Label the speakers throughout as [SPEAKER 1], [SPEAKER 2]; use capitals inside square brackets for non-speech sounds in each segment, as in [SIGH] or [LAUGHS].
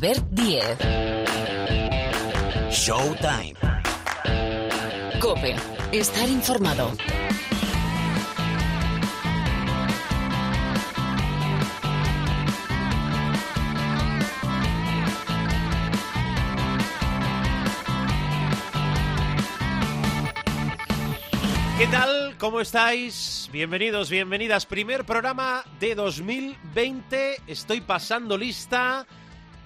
[SPEAKER 1] Albert Diez.
[SPEAKER 2] Showtime.
[SPEAKER 1] Cope. Estar informado.
[SPEAKER 3] ¿Qué tal? ¿Cómo estáis? Bienvenidos, bienvenidas. Primer programa de 2020. Estoy pasando lista.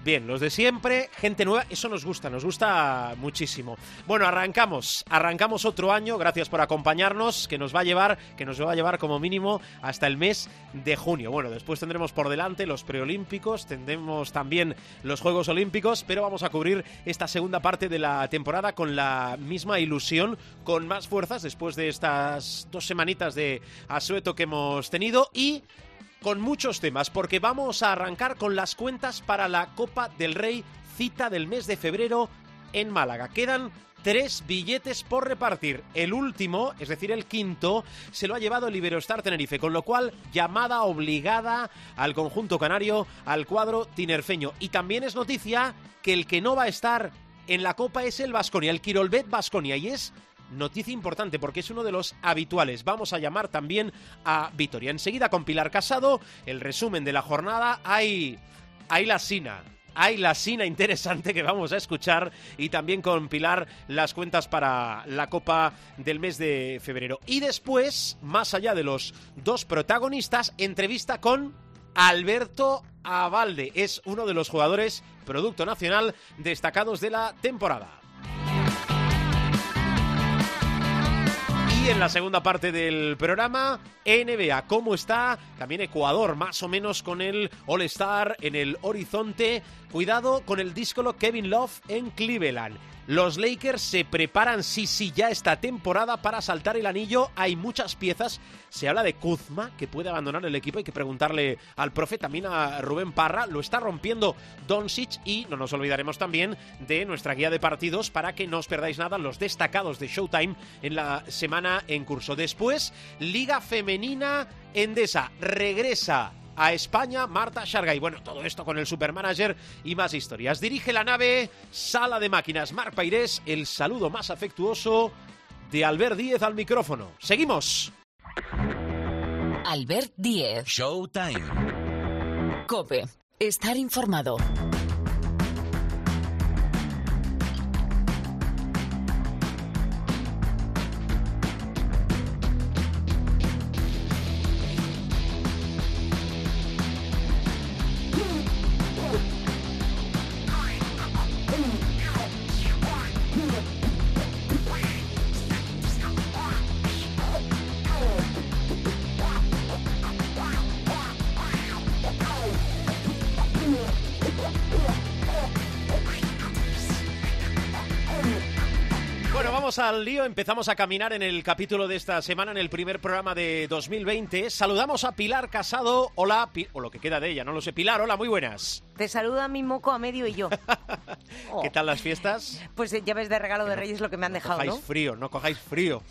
[SPEAKER 3] Bien, los de siempre, gente nueva, eso nos gusta, nos gusta muchísimo. Bueno, arrancamos, arrancamos otro año, gracias por acompañarnos, que nos va a llevar, que nos va a llevar como mínimo hasta el mes de junio. Bueno, después tendremos por delante los preolímpicos, tendremos también los Juegos Olímpicos, pero vamos a cubrir esta segunda parte de la temporada con la misma ilusión, con más fuerzas después de estas dos semanitas de asueto que hemos tenido y con muchos temas, porque vamos a arrancar con las cuentas para la Copa del Rey, cita del mes de febrero en Málaga. Quedan tres billetes por repartir. El último, es decir, el quinto, se lo ha llevado el Iberostar Tenerife, con lo cual llamada obligada al conjunto canario, al cuadro tinerfeño. Y también es noticia que el que no va a estar en la Copa es el Vasconia, el Quirolbet Vasconia, y es noticia importante porque es uno de los habituales. Vamos a llamar también a Vitoria. Enseguida con Pilar Casado, el resumen de la jornada. Hay, hay la Sina. Hay la Sina interesante que vamos a escuchar y también con Pilar las cuentas para la Copa del mes de febrero. Y después, más allá de los dos protagonistas, entrevista con Alberto Avalde. Es uno de los jugadores Producto Nacional destacados de la temporada. Y en la segunda parte del programa, NBA, ¿cómo está? También Ecuador, más o menos con el All-Star en el horizonte. Cuidado con el díscolo Kevin Love en Cleveland. Los Lakers se preparan, sí, sí, ya esta temporada para saltar el anillo. Hay muchas piezas. Se habla de Kuzma, que puede abandonar el equipo. Hay que preguntarle al profe, también a Rubén Parra. Lo está rompiendo Doncic. Y no nos olvidaremos también de nuestra guía de partidos para que no os perdáis nada los destacados de Showtime en la semana en curso. Después, Liga Femenina Endesa regresa a España, Marta Shargay. Bueno, todo esto con el supermanager y más historias. Dirige la nave Sala de Máquinas Marc Pairés, el saludo más afectuoso de Albert Díez al micrófono. Seguimos.
[SPEAKER 1] Albert Díez.
[SPEAKER 2] Showtime.
[SPEAKER 1] Cope. Estar informado.
[SPEAKER 3] Vamos al lío. Empezamos a caminar en el capítulo de esta semana, en el primer programa de 2020. Saludamos a Pilar Casado. Hola, Pi- o lo que queda de ella, no lo sé. Pilar, hola, muy buenas.
[SPEAKER 4] Te saluda mi moco a medio y yo. Oh. [LAUGHS]
[SPEAKER 3] ¿Qué tal las fiestas?
[SPEAKER 4] Pues eh, ya ves de regalo de
[SPEAKER 3] no-
[SPEAKER 4] Reyes lo que me han dejado,
[SPEAKER 3] cojáis
[SPEAKER 4] ¿no?
[SPEAKER 3] frío, no cojáis frío.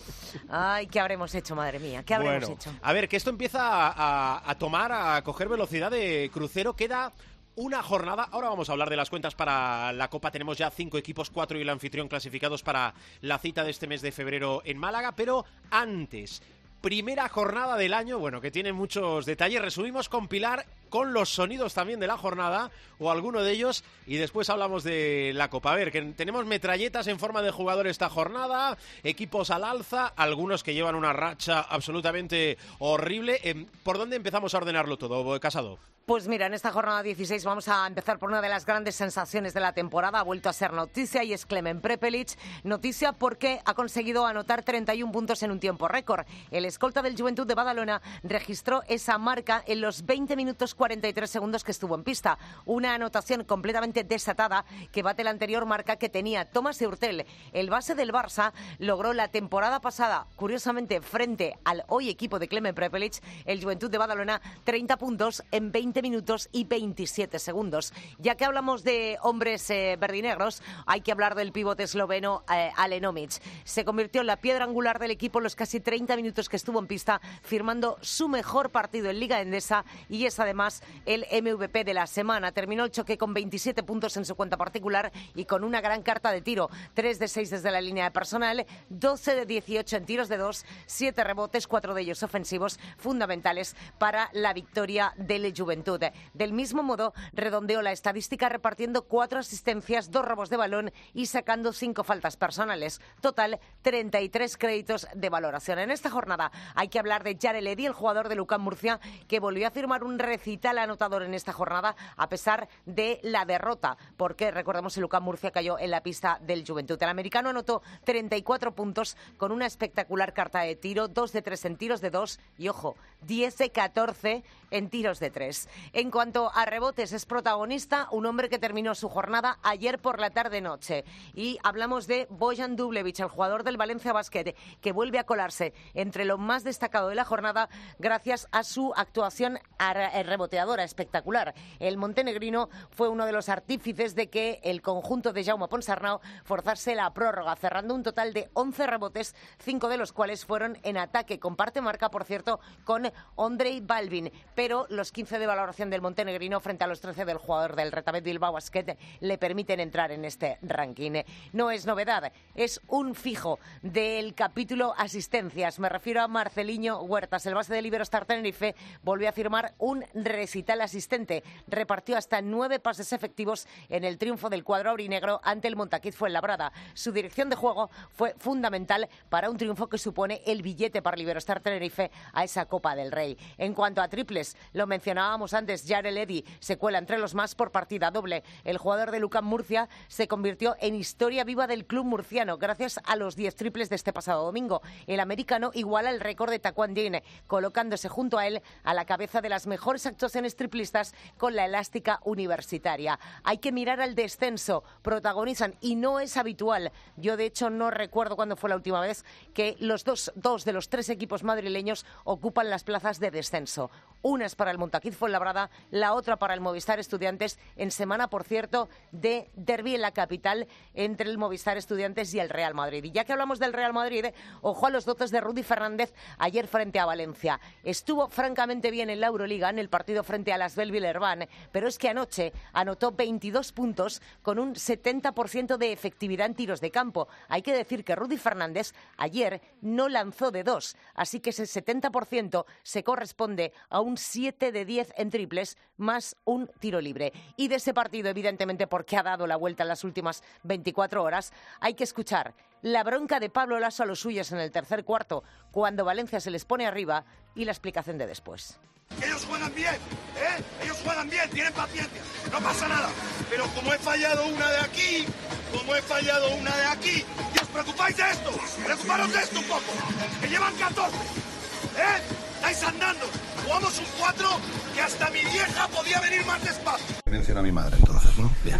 [SPEAKER 4] Ay, ¿qué habremos hecho, madre mía? ¿Qué habremos
[SPEAKER 3] bueno,
[SPEAKER 4] hecho?
[SPEAKER 3] a ver, que esto empieza a, a- a tomar, a coger velocidad de crucero. Queda una jornada. Ahora vamos a hablar de las cuentas para la Copa. Tenemos ya cinco equipos, cuatro y el anfitrión clasificados para la cita de este mes de febrero en Málaga. Pero antes, primera jornada del año, bueno, que tiene muchos detalles. Resumimos con Pilar con los sonidos también de la jornada o alguno de ellos y después hablamos de la Copa. A ver, que tenemos metralletas en forma de jugador esta jornada, equipos al alza, algunos que llevan una racha absolutamente horrible. Em, ¿Por dónde empezamos a ordenarlo todo, Casado?
[SPEAKER 4] Pues mira, en esta jornada 16 vamos a empezar por una de las grandes sensaciones de la temporada. Ha vuelto a ser noticia y es Klemen Prepelic. Noticia porque ha conseguido anotar 31 puntos en un tiempo récord. El escolta del Juventud de Badalona registró esa marca en los 20 minutos 43 segundos que estuvo en pista. Una anotación completamente desatada que bate la anterior marca que tenía Tomás Eurtel. El base del Barça logró la temporada pasada, curiosamente, frente al hoy equipo de Klemen Prepelic, el Juventud de Badalona, 30 puntos en 20 minutos y 27 segundos. Ya que hablamos de hombres eh, verdinegros, hay que hablar del pivote esloveno eh, Alenomic. Se convirtió en la piedra angular del equipo en los casi 30 minutos que estuvo en pista, firmando su mejor partido en Liga Endesa y es además el MVP de la semana. Terminó el choque con 27 puntos en su cuenta particular y con una gran carta de tiro. 3 de 6 desde la línea de personal, 12 de 18 en tiros de 2, 7 rebotes, 4 de ellos ofensivos, fundamentales para la victoria del Juventud. Del mismo modo, redondeó la estadística repartiendo 4 asistencias, 2 robos de balón y sacando 5 faltas personales. Total, 33 créditos de valoración. En esta jornada hay que hablar de Jared Eddy, el jugador de Lucán Murcia, que volvió a firmar un recital anotador en esta jornada a pesar de la derrota, porque recordemos que Lucán Murcia cayó en la pista del Juventud. El americano anotó 34 puntos con una espectacular carta de tiro, 2 de 3 en tiros de 2 y, ojo, 10 de 14 en tiros de 3. En cuanto a rebotes, es protagonista un hombre que terminó su jornada ayer por la tarde-noche. Y hablamos de Bojan Dublevich, el jugador del Valencia Basket, que vuelve a colarse entre lo más destacado de la jornada gracias a su actuación reboteadora espectacular. El montenegrino fue uno de los artífices de que el conjunto de Jaume Ponsarnau forzase la prórroga, cerrando un total de 11 rebotes, cinco de los cuales fueron en ataque. Comparte marca, por cierto, con Andrei Balvin, pero los 15 de valoración del montenegrino frente a los 13 del jugador del Retabet Bilbao Basket le permiten entrar en este ranking. No es novedad, es un fijo del capítulo asistencias. Me refiero a Marceliño Huertas, el base del Iberostar Tenerife, volvió a firmar un recital asistente. Repartió hasta nueve pases efectivos en el triunfo del cuadro aurinegro ante el Montaquit Fuenlabrada. Su dirección de juego fue fundamental para un triunfo que supone el billete para Liberostar Tenerife a esa Copa del Rey. En cuanto a triples, lo mencionábamos antes, Jared Eddy se cuela entre los más por partida doble. El jugador de Lucan Murcia se convirtió en historia viva del club murciano gracias a los 10 triples de este pasado domingo. El americano iguala el récord de Taquan colocándose junto a él a la cabeza de las mejores actuaciones triplistas con la elástica universitaria. Hay que mirar al descenso, protagonizan y no es habitual. Yo de hecho no recuerdo cuándo fue la última vez que los dos, dos de los tres equipos madrileños ocupan las plazas de descenso. Una es para el Montaquit Fuenlabrada, la otra para el Movistar Estudiantes, en semana, por cierto, de derby en la capital entre el Movistar Estudiantes y el Real Madrid. Y ya que hablamos del Real Madrid, ojo a los dotes de Rudy Fernández ayer frente a Valencia. Estuvo francamente bien en la Euroliga en el partido frente a las Belville-Herban, pero es que anoche anotó 22 puntos con un 70% de efectividad en tiros de campo. Hay que decir que Rudy Fernández ayer no lanzó de dos, así que ese 70% se corresponde a un 7 de 10 en triples más un tiro libre. Y de ese partido, evidentemente, porque ha dado la vuelta en las últimas 24 horas, hay que escuchar la bronca de Pablo Lasso a los suyos en el tercer cuarto, cuando Valencia se les pone arriba, y la explicación de después.
[SPEAKER 2] Ellos juegan bien, ¿eh? Ellos juegan bien, tienen paciencia, no pasa nada. Pero como he fallado una de aquí, como he fallado una de aquí, ¿y os preocupáis de esto? Preocuparos de esto un poco, que llevan 14, ¿eh? Estáis andando. Jugamos un 4 que hasta mi vieja podía venir más despacio.
[SPEAKER 5] Menciona a mi madre entonces, ¿no? Bien.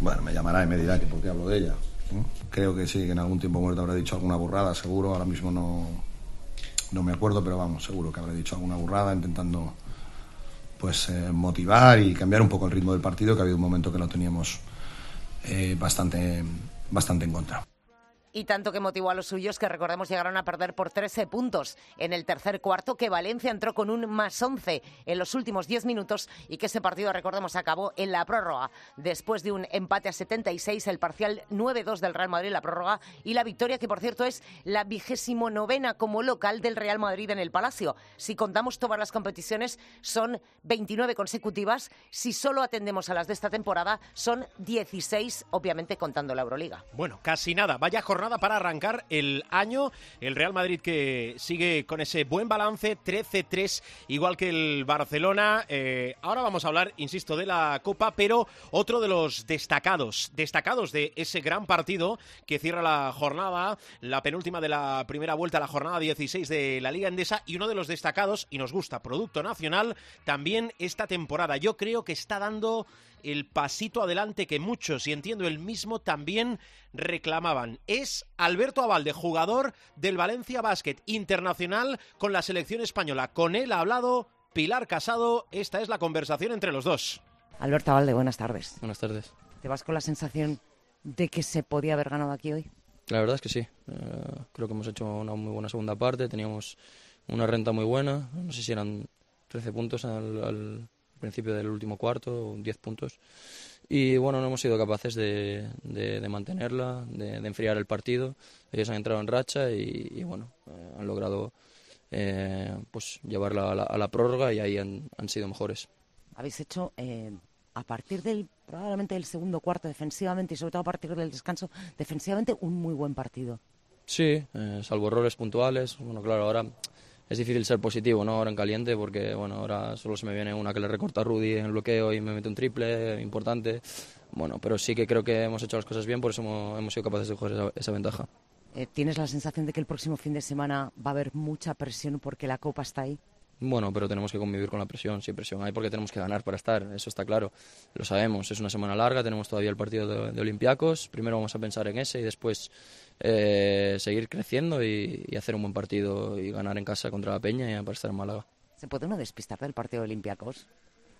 [SPEAKER 5] Bueno, me llamará y me dirá que por qué hablo de ella. Creo que sí, que en algún tiempo muerto habrá dicho alguna burrada, seguro. Ahora mismo no, no me acuerdo, pero vamos, seguro que habré dicho alguna burrada intentando pues eh, motivar y cambiar un poco el ritmo del partido, que ha habido un momento que lo teníamos eh, bastante, bastante en contra
[SPEAKER 4] y tanto que motivó a los suyos que recordemos llegaron a perder por 13 puntos en el tercer cuarto, que Valencia entró con un más 11 en los últimos 10 minutos y que ese partido, recordemos, acabó en la prórroga después de un empate a 76, el parcial 9-2 del Real Madrid, la prórroga y la victoria, que por cierto es la vigésimo novena como local del Real Madrid en el Palacio. Si contamos todas las competiciones, son 29 consecutivas. Si solo atendemos a las de esta temporada, son 16, obviamente contando la Euroliga.
[SPEAKER 3] Bueno, casi nada. Vaya jornada para arrancar el año. El Real Madrid que sigue con ese buen balance, 13-3, igual que el Barcelona. Eh, ahora vamos a hablar, insisto, de la Copa, pero otro de los destacados, destacados de ese gran partido que cierra la jornada, la penúltima de la primera vuelta, la jornada 16 de la Liga Endesa, y uno de los destacados, y nos gusta, Producto Nacional, también esta temporada. Yo creo que está dando el pasito adelante que muchos, y entiendo el mismo, también reclamaban. Es Alberto Avalde, jugador del Valencia Basket Internacional con la selección española. Con él ha hablado Pilar Casado. Esta es la conversación entre los dos.
[SPEAKER 4] Alberto Avalde, buenas tardes.
[SPEAKER 6] Buenas tardes.
[SPEAKER 4] ¿Te vas con la sensación de que se podía haber ganado aquí hoy?
[SPEAKER 6] La verdad es que sí. Eh, creo que hemos hecho una muy buena segunda parte. Teníamos una renta muy buena. No sé si eran 13 puntos al, principio del último cuarto, 10 puntos. Y bueno, no hemos sido capaces de, de, mantenerla, de, enfriar el partido. Ellos han entrado en racha y, bueno, eh, han logrado eh, pues llevarla a la, prórroga y ahí han, sido mejores.
[SPEAKER 4] Habéis hecho, eh, a partir del probablemente el segundo cuarto defensivamente y sobre todo a partir del descanso, defensivamente un muy buen partido.
[SPEAKER 6] Sí, salvo errores puntuales. Bueno, claro, ahora es difícil ser positivo, ¿no? Ahora en caliente, porque bueno, ahora solo se me viene una que le recorta a Rudy en el bloqueo y me mete un triple importante. Bueno, pero sí que creo que hemos hecho las cosas bien, por eso hemos, sido capaces de coger esa, ventaja.
[SPEAKER 4] Eh, ¿Tienes la sensación de que el próximo fin de semana va a haber mucha presión porque la Copa está ahí?
[SPEAKER 6] Bueno, pero tenemos que convivir con la presión. Si presión hay, porque tenemos que ganar para estar. Eso está claro. Lo sabemos. Es una semana larga. Tenemos todavía el partido de, de Olympiacos. Primero vamos a pensar en ese y después eh, seguir creciendo y, hacer un buen partido y ganar en casa contra la Peña y estar en Málaga.
[SPEAKER 4] ¿Se puede uno despistar del partido de Olympiacos?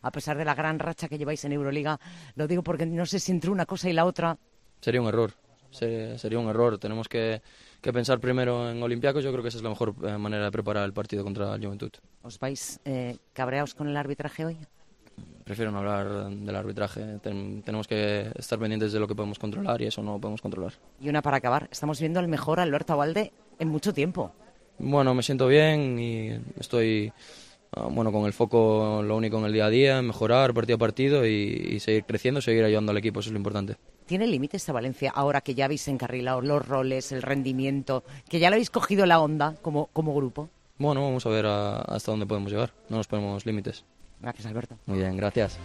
[SPEAKER 4] A pesar de la gran racha que lleváis en Euroliga, lo digo porque no sé si entre una cosa y la otra.
[SPEAKER 6] Sería un error. Sería, un error. Tenemos que, pensar primero en Olympiacos. Yo creo que esa es la mejor eh, manera de preparar el partido contra el Juventud.
[SPEAKER 4] ¿Os vais eh, cabreados con el arbitraje hoy?
[SPEAKER 6] Prefiero no hablar del arbitraje. tenemos que estar pendientes de lo que podemos controlar y eso no podemos controlar.
[SPEAKER 4] Y una para acabar. Estamos viendo el mejor Alberto Valde en mucho tiempo.
[SPEAKER 6] Bueno, me siento bien y estoy ah, bueno con el foco lo único en el día a día, mejorar partido a partido y, seguir creciendo, seguir ayudando al equipo, eso es lo importante.
[SPEAKER 4] ¿Tiene límites esta Valencia ahora que ya habéis encarrilado los roles, el rendimiento, que ya lo habéis cogido la onda como, como grupo?
[SPEAKER 6] Bueno, vamos a ver hasta dónde podemos llegar. No nos ponemos límites.
[SPEAKER 4] Gracias, Alberto.
[SPEAKER 6] Muy bien, gracias.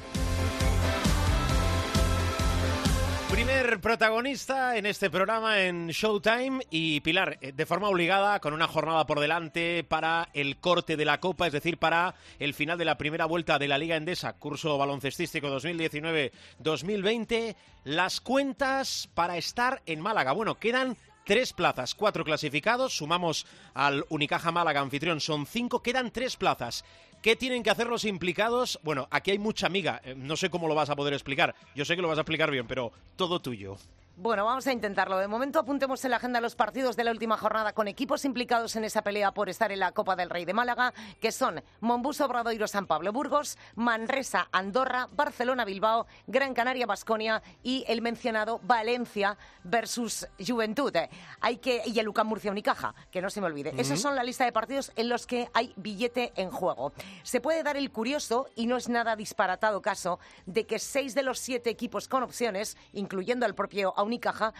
[SPEAKER 3] Primer protagonista en este programa en Showtime y Pilar, eh, de forma obligada, con una jornada por delante para el corte de la Copa, es decir, para el final de la primera vuelta de la Liga Endesa, curso baloncestístico 2019-2020, las cuentas para estar en Málaga. Bueno, quedan tres plazas, cuatro clasificados, sumamos al Unicaja Málaga anfitrión, son cinco, quedan tres plazas. ¿Qué tienen que hacer los implicados? Bueno, aquí hay mucha amiga. Eh, no sé cómo lo vas a poder explicar. Yo sé que lo vas a explicar bien, pero todo tuyo.
[SPEAKER 4] Bueno, vamos a intentarlo. De momento apuntemos en la agenda los partidos de la última jornada con equipos implicados en esa pelea por estar en la Copa del Rey de Málaga, que son Mombuso Obradoiro San Pablo Burgos, Manresa Andorra, Barcelona Bilbao, Gran Canaria Basconia y el mencionado Valencia versus Juventud. Hay que y el UCAM Murcia Unicaja, que no se me olvide. Esa son la lista de partidos en los que hay billete en juego. Se puede dar el curioso y no es nada disparatado caso de que seis de los siete equipos con opciones, incluyendo al propio Unicaja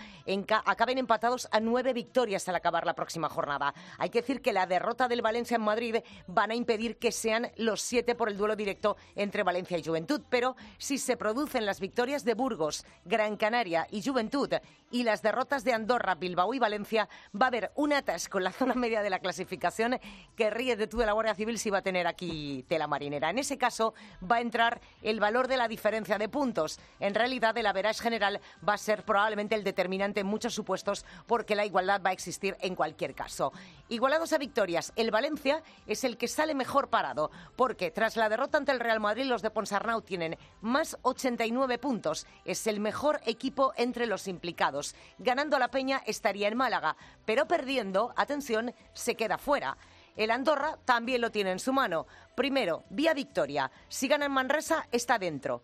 [SPEAKER 4] acaben empatados a nueve victorias al acabar la próxima jornada. Hay que decir que la derrota del Valencia en Madrid van a impedir que sean los siete por el duelo directo entre Valencia y Juventud. Pero si se producen las victorias de Burgos, Gran Canaria y Juventud y las derrotas de Andorra, Bilbao y Valencia, va a haber un atasco en la zona media de la clasificación que ríe de tú de la Guardia Civil si va a tener aquí tela marinera. En ese caso va a entrar el valor de la diferencia de puntos. En realidad, el average general va a ser probablemente el determinante en muchos supuestos porque la igualdad va a existir en cualquier caso. Igualados a victorias, el Valencia es el que sale mejor parado porque tras la derrota ante el Real Madrid los de Ponsarnau tienen más 89 puntos. Es el mejor equipo entre los implicados. Ganando a la Peña estaría en Málaga, pero perdiendo, atención, se queda fuera. El Andorra también lo tiene en su mano. Primero, vía victoria. Si gana en Manresa, está dentro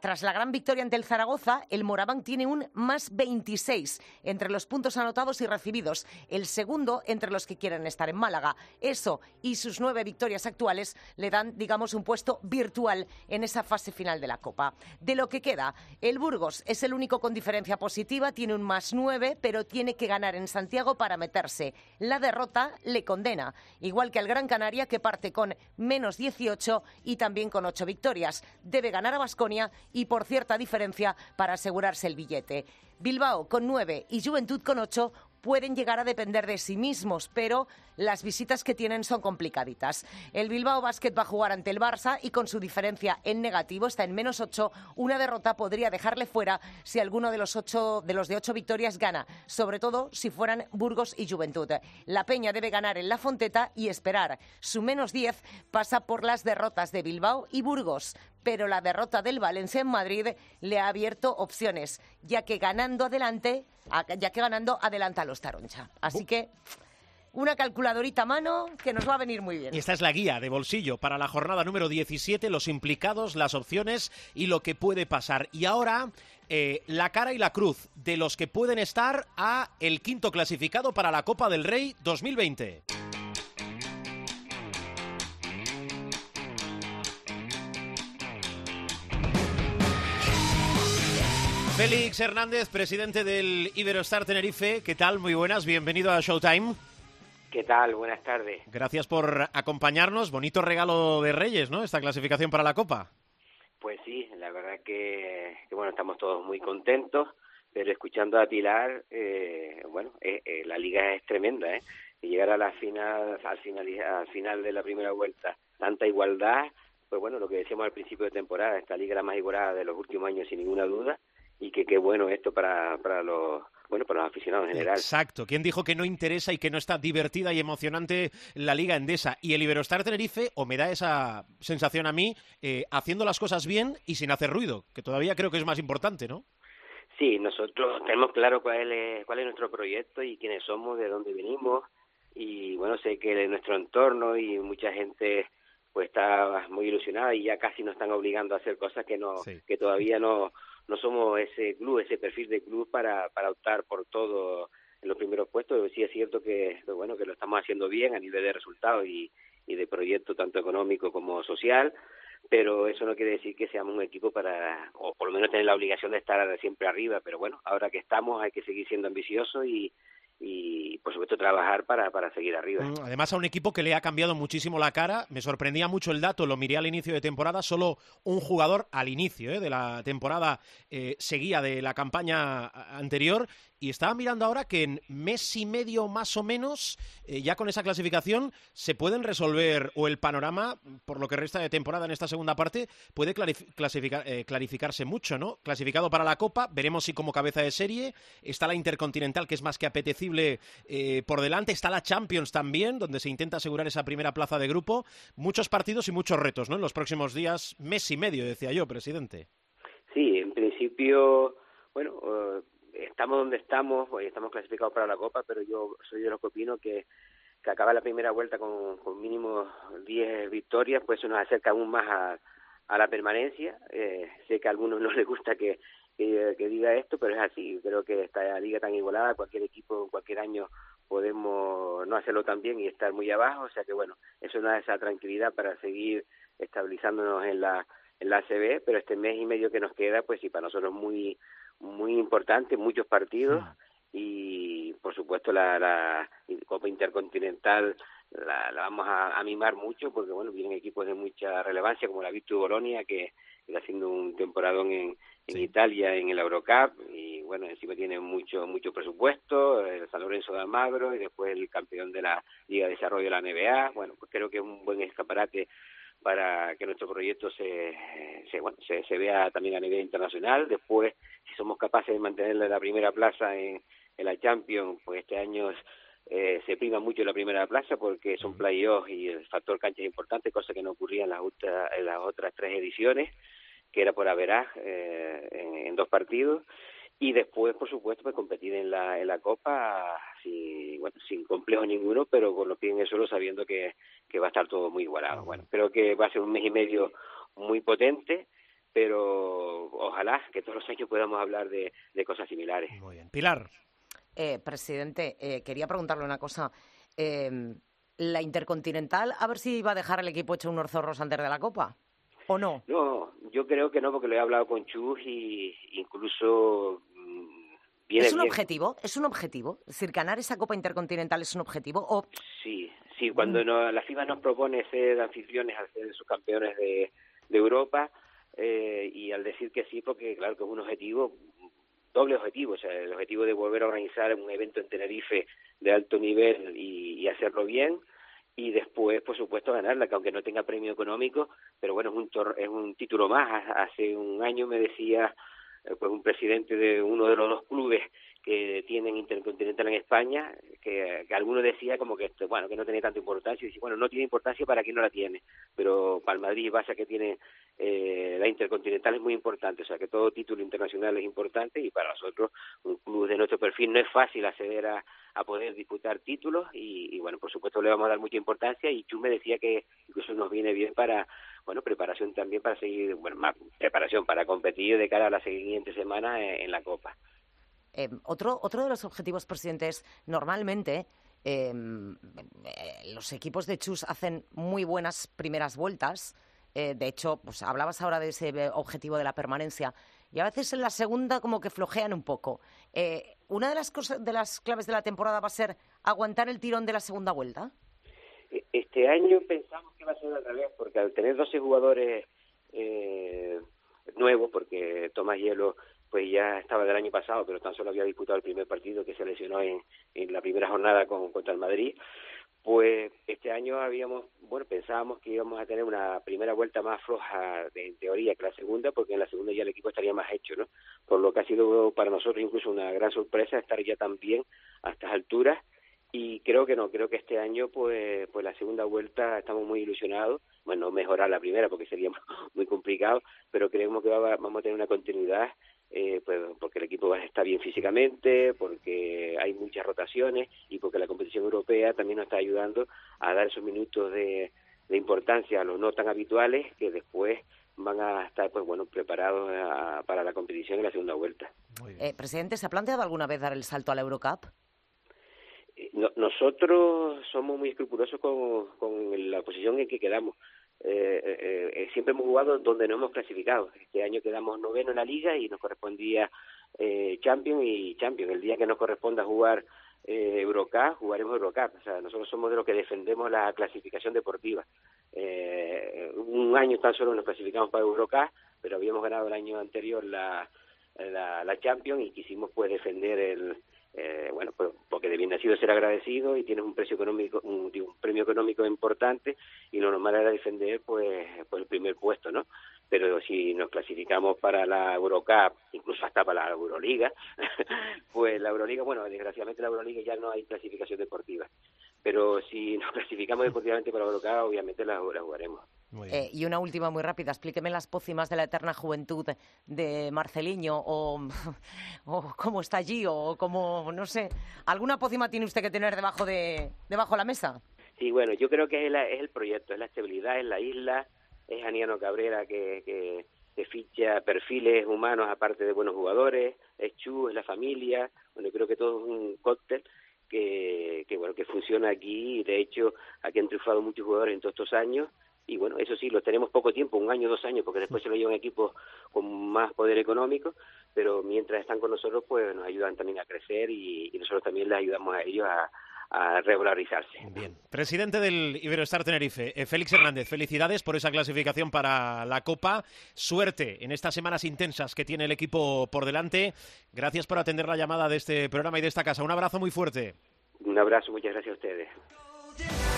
[SPEAKER 4] tras la gran victoria ante el Zaragoza, el Moraván tiene un más 26 entre los puntos anotados y recibidos, el segundo entre los que quieren estar en Málaga. Eso y sus nueve victorias actuales le dan, digamos, un puesto virtual en esa fase final de la Copa. De lo que queda, el Burgos es el único con diferencia positiva, tiene un más nueve, pero tiene que ganar en Santiago para meterse. La derrota le condena, igual que al Gran Canaria, que parte con menos 18 y también con ocho victorias. Debe ganar a Y por cierta diferencia para asegurarse el billete. Bilbao con nueve y Juventud con ocho pueden llegar a depender de sí mismos, pero las visitas que tienen son complicaditas. El Bilbao Basket va a jugar ante el Barça y con su diferencia en negativo está en menos ocho. Una derrota podría dejarle fuera si alguno de los ocho de los de ocho victorias gana, sobre todo si fueran Burgos y Juventud. La Peña debe ganar en la Fonteta y esperar. Su menos diez pasa por las derrotas de Bilbao y Burgos pero la derrota del Valencia en Madrid le ha abierto opciones, ya que ganando adelante, ya que ganando adelanta a los Taroncha. Así que una calculadorita a mano que nos va a venir muy bien.
[SPEAKER 3] Y esta es la guía de bolsillo para la jornada número 17, los implicados, las opciones y lo que puede pasar. Y ahora eh, la cara y la cruz de los que pueden estar a el quinto clasificado para la Copa del Rey 2020. Félix Hernández, presidente del Iberostar Tenerife. ¿Qué tal? Muy buenas, bienvenido a Showtime.
[SPEAKER 7] ¿Qué tal? Buenas tardes.
[SPEAKER 3] Gracias por acompañarnos. Bonito regalo de Reyes, ¿no? Esta clasificación para la Copa.
[SPEAKER 7] Pues sí, la verdad que, bueno, estamos todos muy contentos, pero escuchando a Pilar, eh, bueno, eh, eh, la liga es tremenda, ¿eh? Y llegar a la final, al final, al final de la primera vuelta, tanta igualdad, pues bueno, lo que decíamos al principio de temporada, esta liga es la más igualada de los últimos años sin ninguna duda, y que qué bueno esto para, para los bueno para los aficionados en general.
[SPEAKER 3] Exacto. ¿Quién dijo que no interesa y que no está divertida y emocionante la Liga Endesa? Y el Iberostar Tenerife, o me da esa sensación a mí, eh, haciendo las cosas bien y sin hacer ruido, que todavía creo que es más importante, ¿no?
[SPEAKER 7] Sí, nosotros tenemos claro cuál es, cuál es nuestro proyecto y quiénes somos, de dónde venimos. Y bueno, sé que en nuestro entorno y mucha gente pues está muy ilusionada y ya casi nos están obligando a hacer cosas que no que todavía no no somos ese club, ese perfil de club para, para optar por todo en los primeros puestos. Sí es cierto que, bueno, que lo estamos haciendo bien a nivel de resultados y, y de proyecto tanto económico como social, pero eso no quiere decir que seamos un equipo para, o por lo menos tener la obligación de estar siempre arriba, pero bueno, ahora que estamos hay que seguir siendo ambiciosos y, y por supuesto trabajar para, para seguir arriba.
[SPEAKER 3] Mm, además a un equipo que le ha cambiado muchísimo la cara, me sorprendía mucho el dato, lo miré al inicio de temporada, solo un jugador al inicio ¿eh? de la temporada eh, seguía de la campaña anterior y estaba mirando ahora que en mes y medio más o menos, eh, ya con esa clasificación, se pueden resolver, o el panorama, por lo que resta de temporada en esta segunda parte, puede clasificar, eh, clarificarse mucho, ¿no? Clasificado para la Copa, veremos si como cabeza de serie, está la Intercontinental, que es más que apetecible eh, por delante, está la Champions también, donde se intenta asegurar esa primera plaza de grupo. Muchos partidos y muchos retos, ¿no? En los próximos días, mes y medio, decía yo, presidente.
[SPEAKER 7] Sí, en principio, bueno estamos donde estamos, pues, estamos clasificados para la Copa, pero yo soy de los que opino que, que acaba la primera vuelta con, con mínimo 10 victorias, pues eso nos acerca aún más a, a la permanencia. Eh, sé que a algunos no [LAUGHS] les gusta que, que, diga esto, pero es así. Creo que esta liga tan igualada, cualquier equipo, cualquier año podemos no hacerlo tan bien y estar muy abajo. O sea que bueno, eso nos da esa tranquilidad para seguir estabilizándonos en la en la ACB, pero este mes y medio que nos queda, pues sí, para nosotros muy muy importante, muchos partidos y por supuesto la, la Copa Intercontinental la, la vamos a, a, mimar mucho porque bueno vienen equipos de mucha relevancia como la Virtus Bolonia que está haciendo un temporadón en, en Italia en el Eurocup y bueno encima tiene mucho mucho presupuesto el San Lorenzo de Almagro y después el campeón de la Liga de Desarrollo de la NBA bueno pues creo que es un buen escaparate para que nuestro proyecto se, se, bueno, se, se vea también a nivel internacional. Después, si somos capaces de mantener la primera plaza en, en la Champions, pues este año eh, se prima mucho la primera plaza porque son playoffs y el factor cancha es importante, cosa que no ocurría en las, en las otras tres ediciones, que era por haberá eh, en, en dos partidos y después por supuesto pues competir en la en la copa sin bueno sin complejo ninguno pero con los pies en el suelo sabiendo que, que va a estar todo muy igualado. Bueno creo que va a ser un mes y medio muy potente pero ojalá que todos los años podamos hablar de, de cosas similares.
[SPEAKER 3] Muy bien. Pilar.
[SPEAKER 4] Eh, presidente eh, quería preguntarle una cosa. Eh, la intercontinental a ver si va a dejar el equipo hecho unos zorros antes de la copa ¿O no?
[SPEAKER 7] No, yo creo que no, porque lo he hablado con Chus y incluso
[SPEAKER 4] mm, ¿Es un objetivo? ¿Es un objetivo? Es decir, ganar esa Copa Intercontinental es un objetivo. ¿O...
[SPEAKER 7] Sí, sí. Cuando mm. la FIFA nos propone ser anfitriones, al ser subcampeones de, de Europa, eh, y al decir que sí, porque claro que es un objetivo, doble objetivo, o sea, el objetivo de volver a organizar un evento en Tenerife de alto nivel y, y hacerlo bien, y después, por supuesto, ganarla, que aunque no tenga premio económico, pero bueno, es un, es un título más. Hace un año me decía eh, pues un presidente de uno de los dos clubes que tienen Intercontinental en España, que, que alguno decía como que bueno que no tenía tanta importancia, y dice, bueno, no tiene importancia para quien no la tiene, pero para el Madrid y Barça que tiene eh, la Intercontinental es muy importante, o sea que todo título internacional es importante y para nosotros, un club de nuestro perfil, no es fácil acceder a, a poder disputar títulos y, bueno, por supuesto le vamos a dar mucha importancia y Chu me decía que incluso nos viene bien para, bueno, preparación también para seguir, bueno, más preparación para competir de cara a la siguiente semana en, la Copa.
[SPEAKER 4] Eh, otro, otro de los objetivos, presidentes, normalmente em, eh, los equipos de Chus hacen muy buenas primeras vueltas. Eh, de hecho, pues hablabas ahora de ese objetivo de la permanencia y a veces en la segunda como que flojean un poco. Eh, ¿Una de las, cosas, de las claves de la temporada va a ser aguantar el tirón de la segunda vuelta?
[SPEAKER 7] E, este año pensamos que va a ser al revés, porque al tener 12 jugadores nuevos, porque Tomás Hielo pues ya estaba del año pasado, pero tan solo había disputado el primer partido que se lesionó en, en la primera jornada con, contra el Madrid, pues este año habíamos, bueno, pensábamos que íbamos a tener una primera vuelta más floja en teoría que la segunda, porque en la segunda ya el equipo estaría más hecho, ¿no? Por lo que ha sido para nosotros incluso una gran sorpresa estar ya tan bien a estas alturas y creo que no, creo que este año pues pues la segunda vuelta estamos muy ilusionados, bueno, mejorar la primera porque sería [LAUGHS] muy complicado, pero creemos que vamos a tener una continuidad eh, pues porque el equipo está bien físicamente, porque hay muchas rotaciones y porque la competición europea también nos está ayudando a dar esos minutos de, importancia a los no tan habituales que después van a estar pues bueno preparados para la competición en la segunda vuelta.
[SPEAKER 4] Eh, presidente, ¿se ha planteado alguna vez dar el salto a la Eurocup?
[SPEAKER 7] Eh, nosotros somos muy escrupulosos con, con la posición en que quedamos. Eh, eh, eh, siempre hemos jugado donde no hemos clasificado. Este año quedamos noveno en la liga y nos correspondía eh, Champions y Champions. El día que nos corresponda jugar eh, Eurocup, jugaremos Eurocup. O sea, nosotros somos de los que defendemos la clasificación deportiva. Eh, un año tan solo nos clasificamos para Eurocup, pero habíamos ganado el año anterior la, la, la Champions y quisimos pues defender el, eh, bueno, pues porque nacido ser agradecido y tienes un precio económico, un, premio económico importante y lo normal era defender pues, pues el primer puesto, ¿no? Pero si nos clasificamos para la Eurocup, incluso hasta para la Euroliga, [LAUGHS] pues la Euroliga, bueno, desgraciadamente la Euroliga ya no hay clasificación deportiva, pero si nos [LAUGHS] clasificamos deportivamente para la Eurocup, obviamente la, la jugaremos.
[SPEAKER 4] Eh, y una última muy rápida, explíqueme las pócimas de la eterna juventud de Marceliño o, [LAUGHS] o cómo está allí o cómo, no sé, ¿alguna pócima tiene usted que tener debajo de, debajo de la mesa?
[SPEAKER 7] Sí, bueno, yo creo que es, es el proyecto, es la estabilidad en la isla, es Aniano Cabrera que, que, ficha perfiles humanos aparte de buenos jugadores, es Chu, es la familia, bueno, creo que todo es un cóctel que, que bueno que funciona aquí y de hecho aquí han triunfado muchos jugadores en todos estos años y bueno, eso sí, lo tenemos poco tiempo, un año, dos años, porque después se lo llevan equipos con más poder económico, pero mientras están con nosotros, pues nos ayudan también a crecer y, nosotros también les ayudamos a ellos a, regularizarse.
[SPEAKER 3] Bien. Presidente del Iberoestar Tenerife, eh, Félix Hernández, felicidades por esa clasificación para la Copa. Suerte en estas semanas intensas que tiene el equipo por delante. Gracias por atender la llamada de este programa y de esta casa. Un abrazo muy fuerte.
[SPEAKER 7] Un abrazo, muchas gracias a ustedes.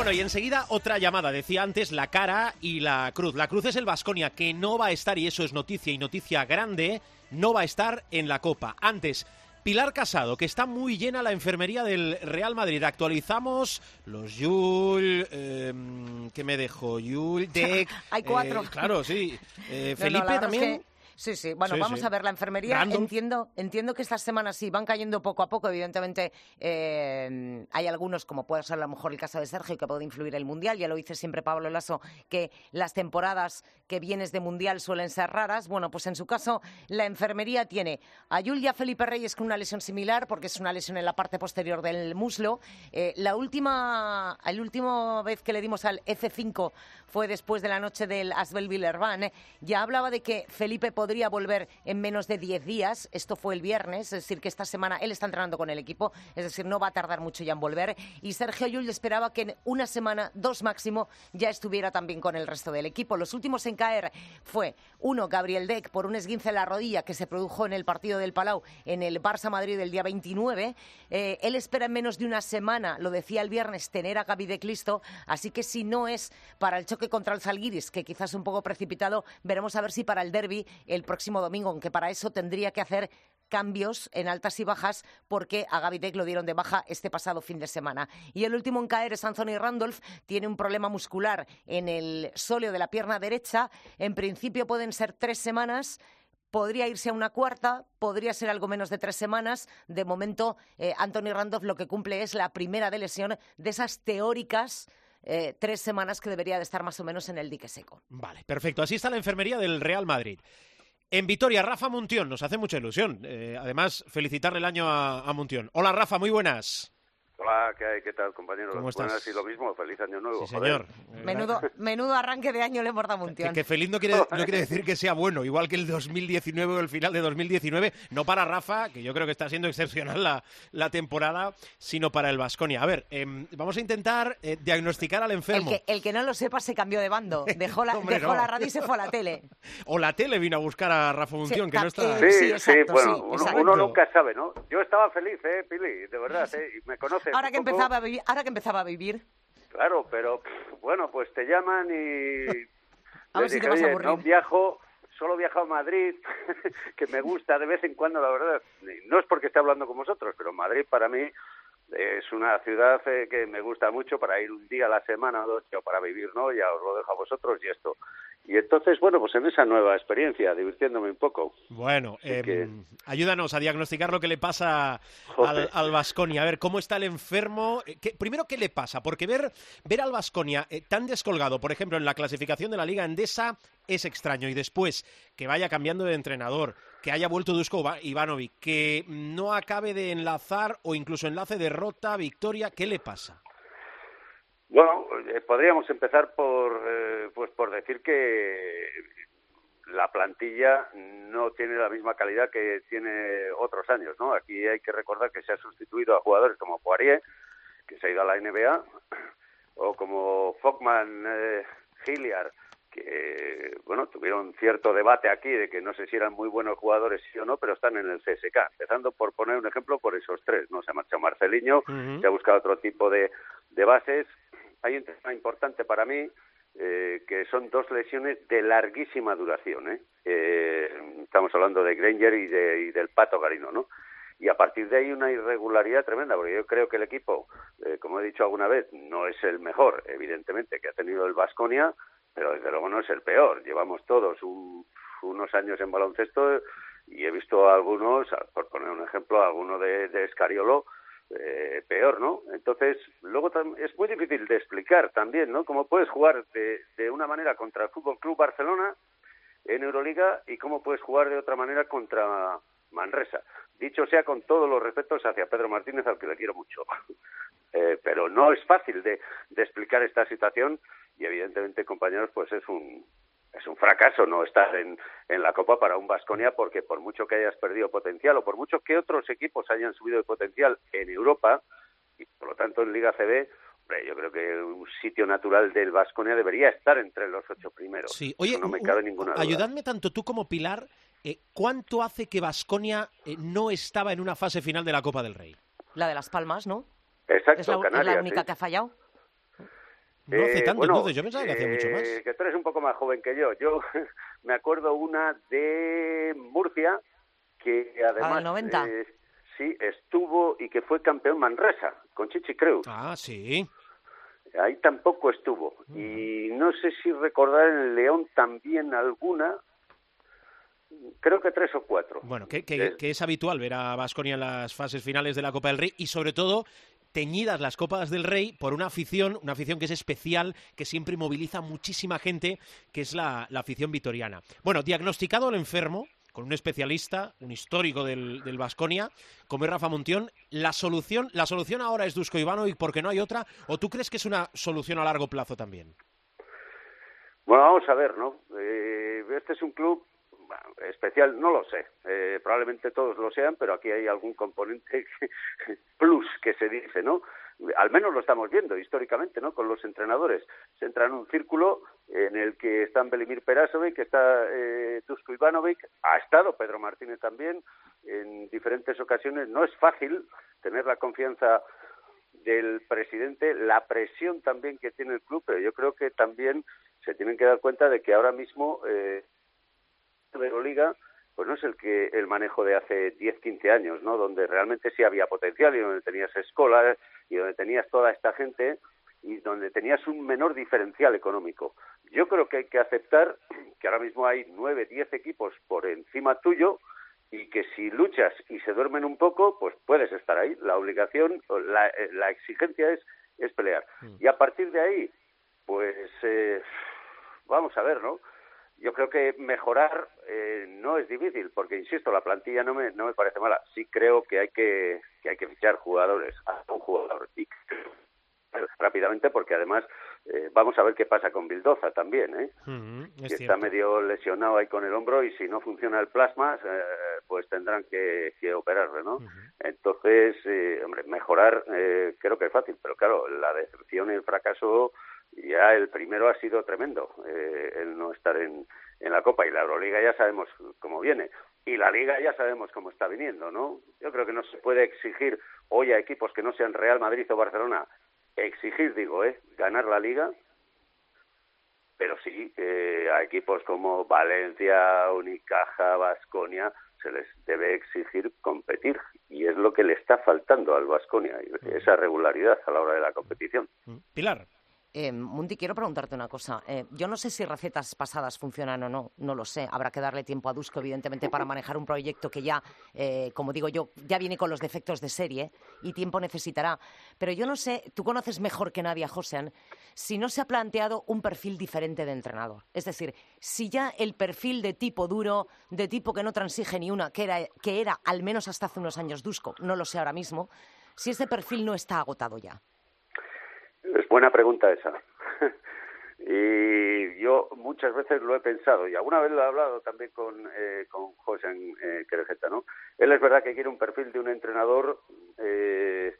[SPEAKER 3] Bueno, y enseguida otra llamada. Decía antes la cara y la cruz. La cruz es el Vasconia, que no va a estar, y eso es noticia y noticia grande, no va a estar en la Copa. Antes, Pilar Casado, que está muy llena la enfermería del Real Madrid. Actualizamos los Yul, eh, ¿qué me dejo? Yul, [LAUGHS] Deck.
[SPEAKER 4] Hay cuatro.
[SPEAKER 3] Eh, claro, sí. Eh, Felipe también.
[SPEAKER 4] Sí, sí. Bueno, vamos a ver la enfermería. Entiendo, entiendo que estas semanas sí van cayendo poco a poco. Evidentemente, eh, hay algunos, como puede ser a lo mejor el caso de Sergio, que puede influir el mundial. Ya lo dice siempre Pablo Lasso, que las temporadas que vienes de mundial suelen ser raras. Bueno, pues en su caso, la enfermería tiene a Julia Felipe Reyes con una lesión similar, porque es una lesión en la parte posterior del muslo. Eh, la última, la última vez que le dimos al F5 fue después de la noche del Asbel Villerban. Ya hablaba de que Felipe podría podría volver en menos de 10 días. Esto fue el viernes, es decir, que esta semana él está entrenando con el equipo, es decir, no va a tardar mucho ya en volver. Y Sergio Llull esperaba que en una semana, dos máximo, ya estuviera también con el resto del equipo. Los últimos en caer fue uno, Gabriel Deck, por un esguince en la rodilla que se produjo en el partido del Palau en el Barça Madrid del día 29. Eh, él espera en menos de una semana, lo decía el viernes, tener a Gaby de Clisto, así que si no es para el choque contra el Zalgiris, que quizás un poco precipitado, veremos a ver si para el derby el próximo domingo, aunque para eso tendría que hacer cambios en altas y bajas porque a Gavidec lo dieron de baja este pasado fin de semana. Y el último en caer es Anthony Randolph, tiene un problema muscular en el sóleo de la pierna derecha. En principio pueden ser tres semanas podría irse a una cuarta, podría ser algo menos de tres semanas. De momento, eh, Anthony Randolph lo que cumple es la primera de lesión de esas teóricas eh, tres semanas que debería de estar más o menos en el dique seco.
[SPEAKER 3] Vale, perfecto. Así está la enfermería del Real Madrid. En Vitoria, Rafa Muntión, nos hace mucha ilusión. Eh, además, felicitarle el año a, a Muntión. Hola Rafa, muy buenas.
[SPEAKER 8] Hola, ¿qué hay? ¿Qué tal, compañero?
[SPEAKER 3] ¿Cómo estás?
[SPEAKER 8] Buenas y lo mismo, feliz año nuevo.
[SPEAKER 3] Sí, señor.
[SPEAKER 4] Menudo, [LAUGHS] menudo arranque de año le hemos dado a
[SPEAKER 3] Que, que feliz no quiere, no quiere decir que sea bueno, igual que el 2019 o el final de 2019, no para Rafa, que yo creo que está siendo excepcional la, la temporada, sino para el Vasconia. A ver, em, vamos a intentar eh, diagnosticar al
[SPEAKER 4] El
[SPEAKER 3] enfermo.
[SPEAKER 4] que, el que no lo sepa se cambió de bando, [LAUGHS] dejó la,
[SPEAKER 3] Hombre,
[SPEAKER 4] dejó
[SPEAKER 3] no.
[SPEAKER 4] la radio y se fue a la tele.
[SPEAKER 3] O la tele vino a buscar a Rafa Muntión, que no está...
[SPEAKER 4] eh,
[SPEAKER 8] Sí,
[SPEAKER 4] Sí,
[SPEAKER 8] sí,
[SPEAKER 4] exacto,
[SPEAKER 8] bueno,
[SPEAKER 4] sí,
[SPEAKER 8] uno, nunca sabe, ¿no? Yo estaba feliz, ¿eh, Pili? De verdad, ¿eh? Y me conoces.
[SPEAKER 4] Ahora que
[SPEAKER 8] poco.
[SPEAKER 4] empezaba a vivir, ahora que empezaba a vivir,
[SPEAKER 8] Claro, pero bueno, pues te llaman y. [LAUGHS]
[SPEAKER 4] A ver si te vas a
[SPEAKER 8] "Oye,
[SPEAKER 4] aburrir".
[SPEAKER 8] No viajo, solo he viajado a Madrid, [LAUGHS] que me gusta de vez en cuando, la verdad. No es porque esté hablando con vosotros, pero Madrid para mí es una ciudad eh, que me gusta mucho para ir un día a la semana o dos, o para vivir, ¿no? Ya os lo dejo a vosotros y esto. Y entonces, bueno, pues en esa nueva experiencia, divirtiéndome un poco.
[SPEAKER 3] Bueno,
[SPEAKER 8] que-
[SPEAKER 3] ayúdanos a diagnosticar lo que le pasa al,
[SPEAKER 8] Joder.
[SPEAKER 3] al Vasconia. A ver, ¿cómo está el enfermo? Eh, ¿qué- primero, ¿qué le pasa? Porque ver, ver al Vasconia tan descolgado, por ejemplo, en la clasificación de la Liga Endesa, es extraño. Y después, que vaya cambiando de entrenador, que haya vuelto Dusko Iva- Ivanovic, que no acabe de enlazar o incluso enlace derrota, victoria, ¿qué le pasa?
[SPEAKER 8] Bueno, eh, podríamos empezar por, eh, pues por decir que la plantilla no tiene la misma calidad que tiene otros años, ¿no? Aquí hay que recordar que se ha sustituido a jugadores como Poirier, que se ha ido a la NBA, o como Fogman, eh, Hilliard, que, bueno, tuvieron cierto debate aquí de que no sé si eran muy buenos jugadores sí o no, pero están en el CSK. Empezando por poner un ejemplo por esos tres, ¿no? Se ha marchado Marceliño, se ha buscado otro tipo de, de bases. Hay un tema importante para mí, eh, que son dos lesiones de larguísima duración. ¿eh? Eh, estamos hablando de Granger y, de, y del Pato Garino, ¿no? Y a partir de ahí una irregularidad tremenda, porque yo creo que el equipo, eh, como he dicho alguna vez, no es el mejor, evidentemente, que ha tenido el Vasconia, pero desde luego no es el peor. Llevamos todos un- unos años en baloncesto y he visto a algunos, por poner un ejemplo, a alguno de, de Escariolo, eh, peor, ¿no? Entonces, luego es muy difícil de explicar también, ¿no? Cómo puedes jugar de, de una manera contra el Fútbol Club Barcelona en Euroliga y cómo puedes jugar de otra manera contra Manresa. Dicho sea con todos los respetos hacia Pedro Martínez, al que le quiero mucho. [LAUGHS] Eh, pero no es fácil de, de explicar esta situación y evidentemente, compañeros, pues es un es un fracaso no estar en, en la Copa para un Vasconia porque por mucho que hayas perdido potencial o por mucho que otros equipos hayan subido de potencial en Europa y por lo tanto en Liga CB, hombre, yo creo que un sitio natural del Vasconia debería estar entre los ocho primeros.
[SPEAKER 3] Sí, oye,
[SPEAKER 8] no me cabe ninguna duda.
[SPEAKER 3] ayudadme tanto tú como Pilar, eh, ¿cuánto hace que Vasconia no estaba en una fase final de la Copa del Rey?
[SPEAKER 4] la de Las Palmas, ¿no?
[SPEAKER 8] Exacto,
[SPEAKER 4] Es la, es la
[SPEAKER 8] Canarias,
[SPEAKER 4] única
[SPEAKER 8] sí.
[SPEAKER 4] que ha fallado.
[SPEAKER 3] No hace
[SPEAKER 8] Eh,
[SPEAKER 3] tanto,
[SPEAKER 8] bueno,
[SPEAKER 3] entonces yo pensaba que hacía mucho más.
[SPEAKER 8] eh, Que tú eres un poco más joven que yo. Yo [LAUGHS] me acuerdo una de Murcia que además
[SPEAKER 4] del 90.
[SPEAKER 8] eh, sí estuvo y que fue campeón Manresa con Chichi Creus.
[SPEAKER 3] Ah, sí.
[SPEAKER 8] Ahí tampoco estuvo. Y no sé si recordar en el León también alguna. Creo que tres o cuatro.
[SPEAKER 3] Bueno, que, que- que es habitual ver a Vasconia en las fases finales de la Copa del Rey y sobre todo teñidas las Copas del Rey por una afición, una afición que es especial, que siempre moviliza muchísima gente, que es la, la afición vitoriana. Bueno, diagnosticado el enfermo, con un especialista, un histórico del, Vasconia, como es Rafa Montión, la solución, la solución ahora es Dusko Ivanovic porque no hay otra, o tú crees que es una solución a largo plazo también?
[SPEAKER 8] Bueno, vamos a ver, ¿no? Eh, este es un club especial, no lo sé. Eh, probablemente todos lo sean, pero aquí hay algún componente [LAUGHS] plus que se dice, ¿no? Al menos lo estamos viendo históricamente, ¿no? Con los entrenadores. Se entra en un círculo en el que están Belimir Perasovic, está eh, Ivanovic, ha estado Pedro Martínez también en diferentes ocasiones. No es fácil tener la confianza del presidente, la presión también que tiene el club, pero yo creo que también se tienen que dar cuenta de que ahora mismo eh, Euroliga pues no es el que el manejo de hace 10, 15 años, ¿no? Donde realmente sí había potencial y donde tenías escuelas y donde tenías toda esta gente y donde tenías un menor diferencial económico. Yo creo que hay que aceptar que ahora mismo hay nueve, diez equipos por encima tuyo y que si luchas y se duermen un poco, pues puedes estar ahí. La obligación, la, eh, la exigencia es, es pelear.
[SPEAKER 3] Mm.
[SPEAKER 8] Y a partir de ahí, pues eh, vamos a ver, ¿no? Yo creo que mejorar eh, no es difícil, porque insisto, la plantilla no me, no me parece mala. Sí creo que hay que, que hay que fichar jugadores, a un jugador. Y rápidamente porque además eh, vamos a ver qué pasa con Bildoza también, ¿eh?
[SPEAKER 3] Es
[SPEAKER 8] que está medio lesionado ahí con el hombro y si no funciona el plasma, eh, pues tendrán que, que operarle, ¿no? Entonces, eh, hombre, mejorar eh, creo que es fácil, pero claro, la decepción y el fracaso, ya el primero ha sido tremendo, eh, el no estar en, en la Copa y la Euroliga ya sabemos cómo viene. Y la Liga ya sabemos cómo está viniendo, ¿no? Yo creo que no se puede exigir hoy a equipos que no sean Real Madrid o Barcelona, exigir, digo, ¿eh? Ganar la Liga, pero sí eh, a equipos como Valencia, Unicaja, Vasconia se les debe exigir competir y es lo que le está faltando al Vasconia esa regularidad a la hora de la competición.
[SPEAKER 3] Mm. Pilar.
[SPEAKER 4] Eh, Mundi, quiero preguntarte una cosa. Eh, yo no sé si recetas pasadas funcionan o no, no lo sé. Habrá que darle tiempo a Dusko, evidentemente, para manejar un proyecto que ya, eh, como digo yo, ya viene con los defectos de serie y tiempo necesitará. Pero yo no sé, tú conoces mejor que nadie a Josean, si no se ha planteado un perfil diferente de entrenador. Es decir, si ya el perfil de tipo duro, de tipo que no transige ni una, que era, que era al menos hasta hace unos años Dusko, no lo sé ahora mismo, si ese perfil no está agotado ya.
[SPEAKER 8] Buena pregunta esa. [LAUGHS] y yo muchas veces lo he pensado y alguna vez lo he hablado también con, eh, con José eh, Querejeta, ¿no? Él es verdad que quiere un perfil de un entrenador, eh,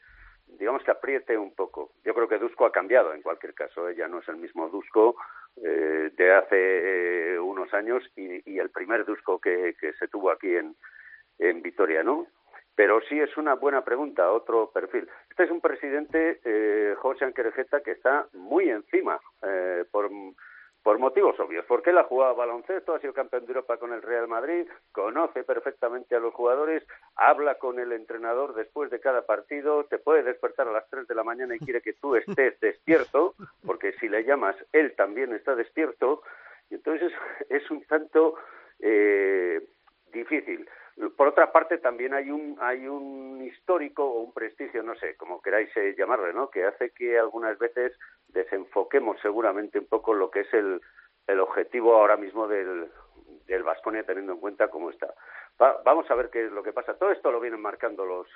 [SPEAKER 8] digamos que apriete un poco. Yo creo que Dusko ha cambiado en cualquier caso, ella no es el mismo Dusko eh, de hace eh, unos años y, y, el primer Dusko que, que se tuvo aquí en, en Vitoria, ¿no? Pero sí es una buena pregunta, otro perfil. Este es un presidente, eh, José Anquerejeta, que está muy encima eh, por, por motivos obvios. Porque él ha jugado baloncesto, ha sido campeón de Europa con el Real Madrid, conoce perfectamente a los jugadores, habla con el entrenador después de cada partido, te puede despertar a las 3 de la mañana y quiere que tú estés despierto, porque si le llamas, él también está despierto. Y entonces [LAUGHS] es un tanto eh, difícil. Por otra parte, también hay un hay un histórico o un prestigio, no sé, como queráis eh, llamarle, ¿no? Que hace que algunas veces desenfoquemos seguramente un poco lo que es el, el objetivo ahora mismo del del Vasconia teniendo en cuenta cómo está. Va, vamos a ver qué es lo que pasa. Todo esto lo vienen marcando los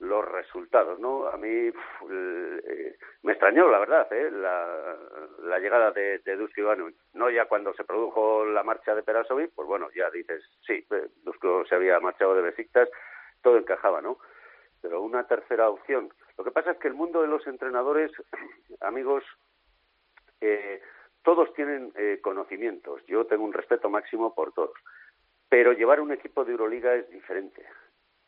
[SPEAKER 8] los resultados, ¿no? A mí eh, me extrañó, la verdad, ¿eh? la, la llegada de, de Dusko Ivanovic. No ya cuando se produjo la marcha de Perasovic, pues bueno, ya dices, sí, eh, Dusko se había marchado de Besiktas, todo encajaba, ¿no? Pero una tercera opción. Lo que pasa es que el mundo de los entrenadores, [CLEARS THROAT] amigos, eh, todos tienen eh, conocimientos. Yo tengo un respeto máximo por todos. Pero llevar un equipo de Euroliga es diferente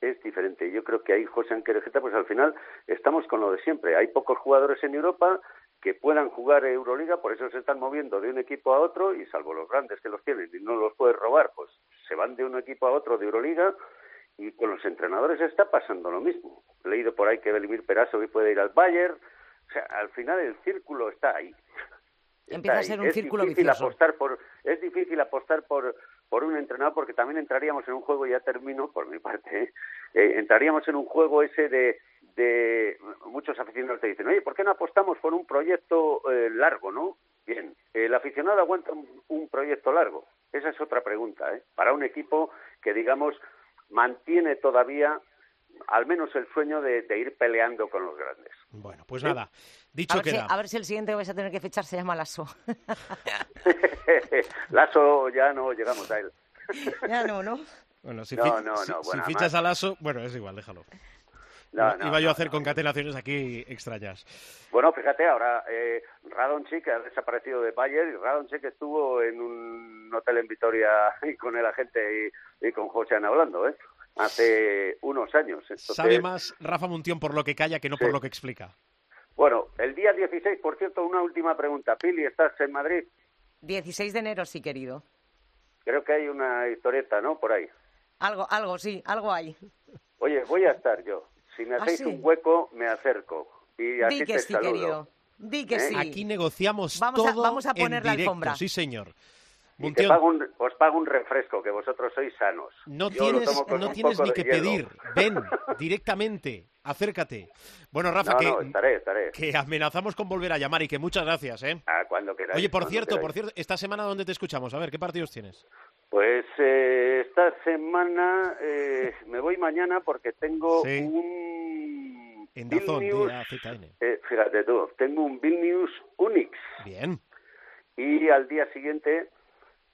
[SPEAKER 8] es diferente. Yo creo que ahí José Anquerejeta, pues al final estamos con lo de siempre. Hay pocos jugadores en Europa que puedan jugar Euroliga, por eso se están moviendo de un equipo a otro y salvo los grandes que los tienen y no los puedes robar, pues se van de un equipo a otro de Euroliga y con los entrenadores está pasando lo mismo. He leído por ahí que Velimir Perasovic puede ir al Bayern, o sea, al final el círculo está ahí.
[SPEAKER 4] Empieza a ser un
[SPEAKER 8] es
[SPEAKER 4] círculo
[SPEAKER 8] difícil
[SPEAKER 4] vicioso.
[SPEAKER 8] Apostar por, es difícil apostar por, por un entrenador porque también entraríamos en un juego, y ya termino por mi parte, ¿eh? Eh, entraríamos en un juego ese de, muchos aficionados te dicen, oye, ¿por qué no apostamos por un proyecto eh, largo, no? Bien, el aficionado aguanta un, un, proyecto largo. Esa es otra pregunta, ¿eh? Para un equipo que, digamos, mantiene todavía al menos el sueño de ir peleando con los grandes.
[SPEAKER 3] Bueno, pues nada, dicho
[SPEAKER 4] a ver, si, a ver si el siguiente que vais a tener que fichar se llama Lasso. [LAUGHS]
[SPEAKER 8] Lasso ya no llegamos a él. [LAUGHS]
[SPEAKER 4] ya no, ¿no?
[SPEAKER 3] Bueno, si,
[SPEAKER 8] No,
[SPEAKER 3] fi-
[SPEAKER 8] no,
[SPEAKER 3] si-
[SPEAKER 8] no,
[SPEAKER 3] si
[SPEAKER 8] bueno,
[SPEAKER 3] fichas a Lasso, bueno, es igual, déjalo.
[SPEAKER 8] No,
[SPEAKER 3] Iba yo a hacer concatenaciones aquí extrañas.
[SPEAKER 8] Bueno, fíjate, ahora eh, Radonchik ha desaparecido de Bayern y Radonchik estuvo en un hotel en Vitoria [LAUGHS] y con el agente y, y con José hablando, ¿eh? Hace unos años. Entonces,
[SPEAKER 3] Sabe más Rafa Muntión por lo que calla que no
[SPEAKER 8] Sí.
[SPEAKER 3] por lo que explica.
[SPEAKER 8] Bueno, el día 16, por cierto, una última pregunta. Pili, ¿estás en Madrid?
[SPEAKER 4] 16 de enero, sí, querido.
[SPEAKER 8] Creo que hay una historieta, ¿no? Por ahí.
[SPEAKER 4] Algo, algo, sí, algo hay.
[SPEAKER 8] Oye, voy a estar yo. Si me
[SPEAKER 4] ¿Ah,
[SPEAKER 8] hacéis
[SPEAKER 4] sí?
[SPEAKER 8] un hueco, me acerco. Y así
[SPEAKER 4] Di que
[SPEAKER 8] te
[SPEAKER 4] sí,
[SPEAKER 8] saludo.
[SPEAKER 4] querido. Di que
[SPEAKER 8] ¿Eh?
[SPEAKER 4] sí.
[SPEAKER 3] Aquí negociamos
[SPEAKER 4] Vamos a-
[SPEAKER 3] todo
[SPEAKER 4] vamos a poner
[SPEAKER 3] en
[SPEAKER 4] la
[SPEAKER 3] directo.
[SPEAKER 4] alfombra.
[SPEAKER 3] Sí, señor.
[SPEAKER 8] Y te
[SPEAKER 3] Muntión,
[SPEAKER 8] pago un- os pago un refresco, que vosotros sois sanos.
[SPEAKER 3] no
[SPEAKER 8] Yo
[SPEAKER 3] tienes, no tienes ni que
[SPEAKER 8] hielo.
[SPEAKER 3] pedir. Ven [LAUGHS] directamente. Acércate. Bueno, Rafa,
[SPEAKER 8] No,
[SPEAKER 3] que,
[SPEAKER 8] no, estaré, estaré.
[SPEAKER 3] que amenazamos con volver a llamar y que muchas gracias, ¿eh?
[SPEAKER 8] Ah, cuando queráis.
[SPEAKER 3] Oye, por cierto,
[SPEAKER 8] queráis.
[SPEAKER 3] por cierto, esta semana ¿dónde te escuchamos? A ver, ¿qué partidos tienes?
[SPEAKER 8] Pues eh, esta semana eh, me voy mañana porque tengo
[SPEAKER 3] Sí.
[SPEAKER 8] un
[SPEAKER 3] En Dazón,
[SPEAKER 8] Vilnius, eh, fíjate tú, tengo un Vilnius Unix
[SPEAKER 3] Bien.
[SPEAKER 8] y al día siguiente,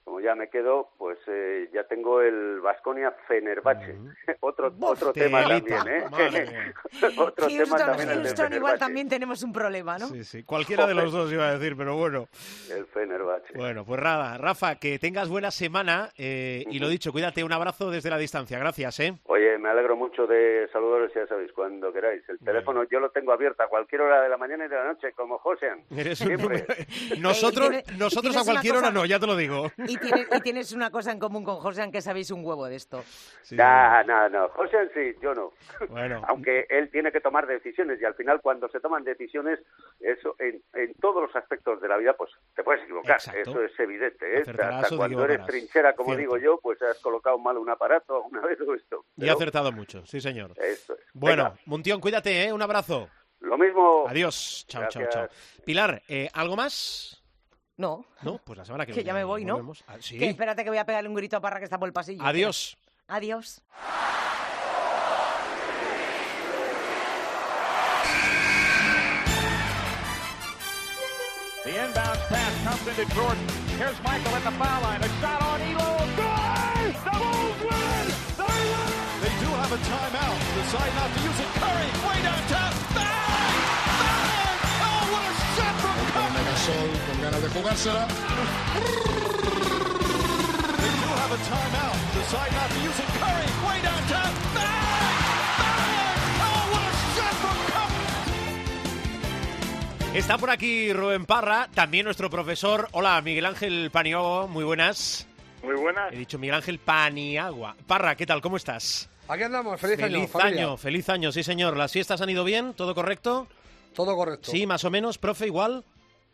[SPEAKER 8] como ya me quedo, pues eh, ya tengo el Vasconia Fenerbahce. [LAUGHS] otro otro tema también, ¿eh?
[SPEAKER 3] madre [LAUGHS]
[SPEAKER 8] otro tema
[SPEAKER 4] Houston,
[SPEAKER 8] también el de
[SPEAKER 4] Houston igual también tenemos un problema, ¿no?
[SPEAKER 3] Sí, sí. Cualquiera de los dos iba a decir, pero bueno.
[SPEAKER 8] El Fenerbahce.
[SPEAKER 3] Bueno, pues nada, Rafa, que tengas buena semana eh, y lo dicho, cuídate, un abrazo desde la distancia. Gracias, ¿eh?
[SPEAKER 8] Oye, me alegro mucho de saludaros, ya sabéis, cuando queráis. El teléfono yo lo tengo abierto a cualquier hora de la mañana y de la noche, como Josean.
[SPEAKER 3] Eres un
[SPEAKER 8] Siempre.
[SPEAKER 3] número- [LAUGHS] Nosotros,
[SPEAKER 4] Eh,
[SPEAKER 3] nosotros a cualquier hora no, ya te lo digo.
[SPEAKER 4] Y tienes, y tienes una cosa en común con José, que sabéis un huevo de esto.
[SPEAKER 3] Sí,
[SPEAKER 8] Nah, no, no. Josean sí, yo no.
[SPEAKER 3] Bueno. [LAUGHS]
[SPEAKER 8] Aunque él tiene que tomar decisiones y al final cuando se toman decisiones, eso en, en todos los aspectos de la vida, pues te puedes equivocar.
[SPEAKER 3] Exacto.
[SPEAKER 8] Eso es evidente. ¿eh? Hasta cuando eres trinchera, como
[SPEAKER 3] Cierto.
[SPEAKER 8] digo yo, pues has colocado mal un aparato alguna vez o esto.
[SPEAKER 3] Y ha
[SPEAKER 8] Pero
[SPEAKER 3] acertado mucho, sí, señor.
[SPEAKER 8] Eso es.
[SPEAKER 3] Bueno,
[SPEAKER 8] Venga,
[SPEAKER 3] Muntión, cuídate, ¿eh? Un abrazo.
[SPEAKER 8] lo mismo.
[SPEAKER 3] Adiós. Chao, chao, chao. Pilar, eh, ¿algo más?
[SPEAKER 4] No,
[SPEAKER 3] No, pues la semana que, [LAUGHS]
[SPEAKER 4] que
[SPEAKER 3] viene
[SPEAKER 4] ya me voy, ¿no?
[SPEAKER 3] Ah, sí.
[SPEAKER 4] Que espérate que voy a pegarle un grito a Parra que está por el pasillo.
[SPEAKER 3] Adiós.
[SPEAKER 4] Adiós.
[SPEAKER 9] The inbound pass comes into Jordan. Here's Michael at the foul line. A shot on Elo. Good! The Bulls win! They win!
[SPEAKER 10] They do have a timeout. Decide not to use it. Curry, way downtown. Bang! What a shot from Curry!
[SPEAKER 3] Está por aquí Rubén Parra, también nuestro profesor. Hola, Miguel Ángel Paniagua, muy buenas.
[SPEAKER 9] Muy buenas.
[SPEAKER 3] He dicho Miguel Ángel Paniagua. Parra, ¿qué tal? ¿Cómo estás?
[SPEAKER 11] Aquí andamos, feliz, año,
[SPEAKER 3] Feliz año, feliz año, sí señor. ¿Las fiestas han ido bien? ¿Todo correcto?
[SPEAKER 11] Todo correcto.
[SPEAKER 3] Sí, más o menos, profe, igual.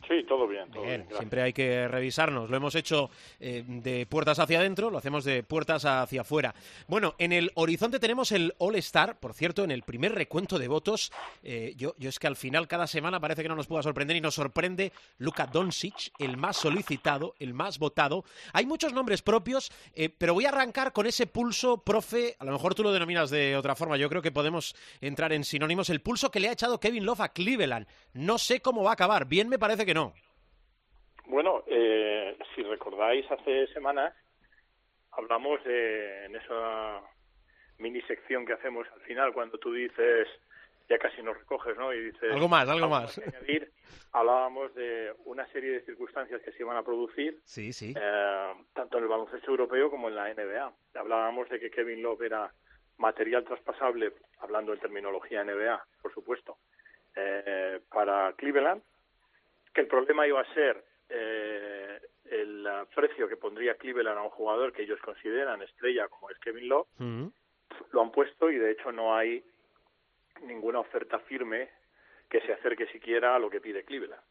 [SPEAKER 9] Sí, todo bien. Todo
[SPEAKER 3] Bien, siempre hay que revisarnos. Lo hemos hecho eh, de puertas hacia adentro, lo hacemos de puertas hacia afuera. Bueno, en el horizonte tenemos el All Star, por cierto, en el primer recuento de votos. eh, yo, yo es que al final cada semana parece que no nos pueda sorprender y nos sorprende Luka Doncic, el más solicitado, el más votado. Hay muchos nombres propios, eh, pero voy a arrancar con ese pulso, profe. A lo mejor tú lo denominas de otra forma. Yo creo que podemos entrar en sinónimos. El pulso que le ha echado Kevin Love a Cleveland. No sé cómo va a acabar. Bien me parece que no.
[SPEAKER 9] Bueno, eh, si recordáis, hace semanas hablamos de, en esa mini sección que hacemos al final, cuando tú dices, ya casi nos recoges, ¿no? Y dices...
[SPEAKER 3] Algo más, algo
[SPEAKER 9] "Vamos
[SPEAKER 3] más". [LAUGHS]
[SPEAKER 9] añadir", hablábamos de una serie de circunstancias que se iban a producir,
[SPEAKER 3] Sí, sí.
[SPEAKER 9] eh, tanto en el baloncesto europeo como en la NBA. Hablábamos de que Kevin Love era material traspasable, hablando en terminología NBA, por supuesto, eh, para Cleveland, que el problema iba a ser eh, el precio que pondría Cleveland a un jugador que ellos consideran estrella como es Kevin Love,
[SPEAKER 3] Mm.
[SPEAKER 9] lo han puesto y de hecho no hay ninguna oferta firme que se acerque siquiera a lo que pide Cleveland.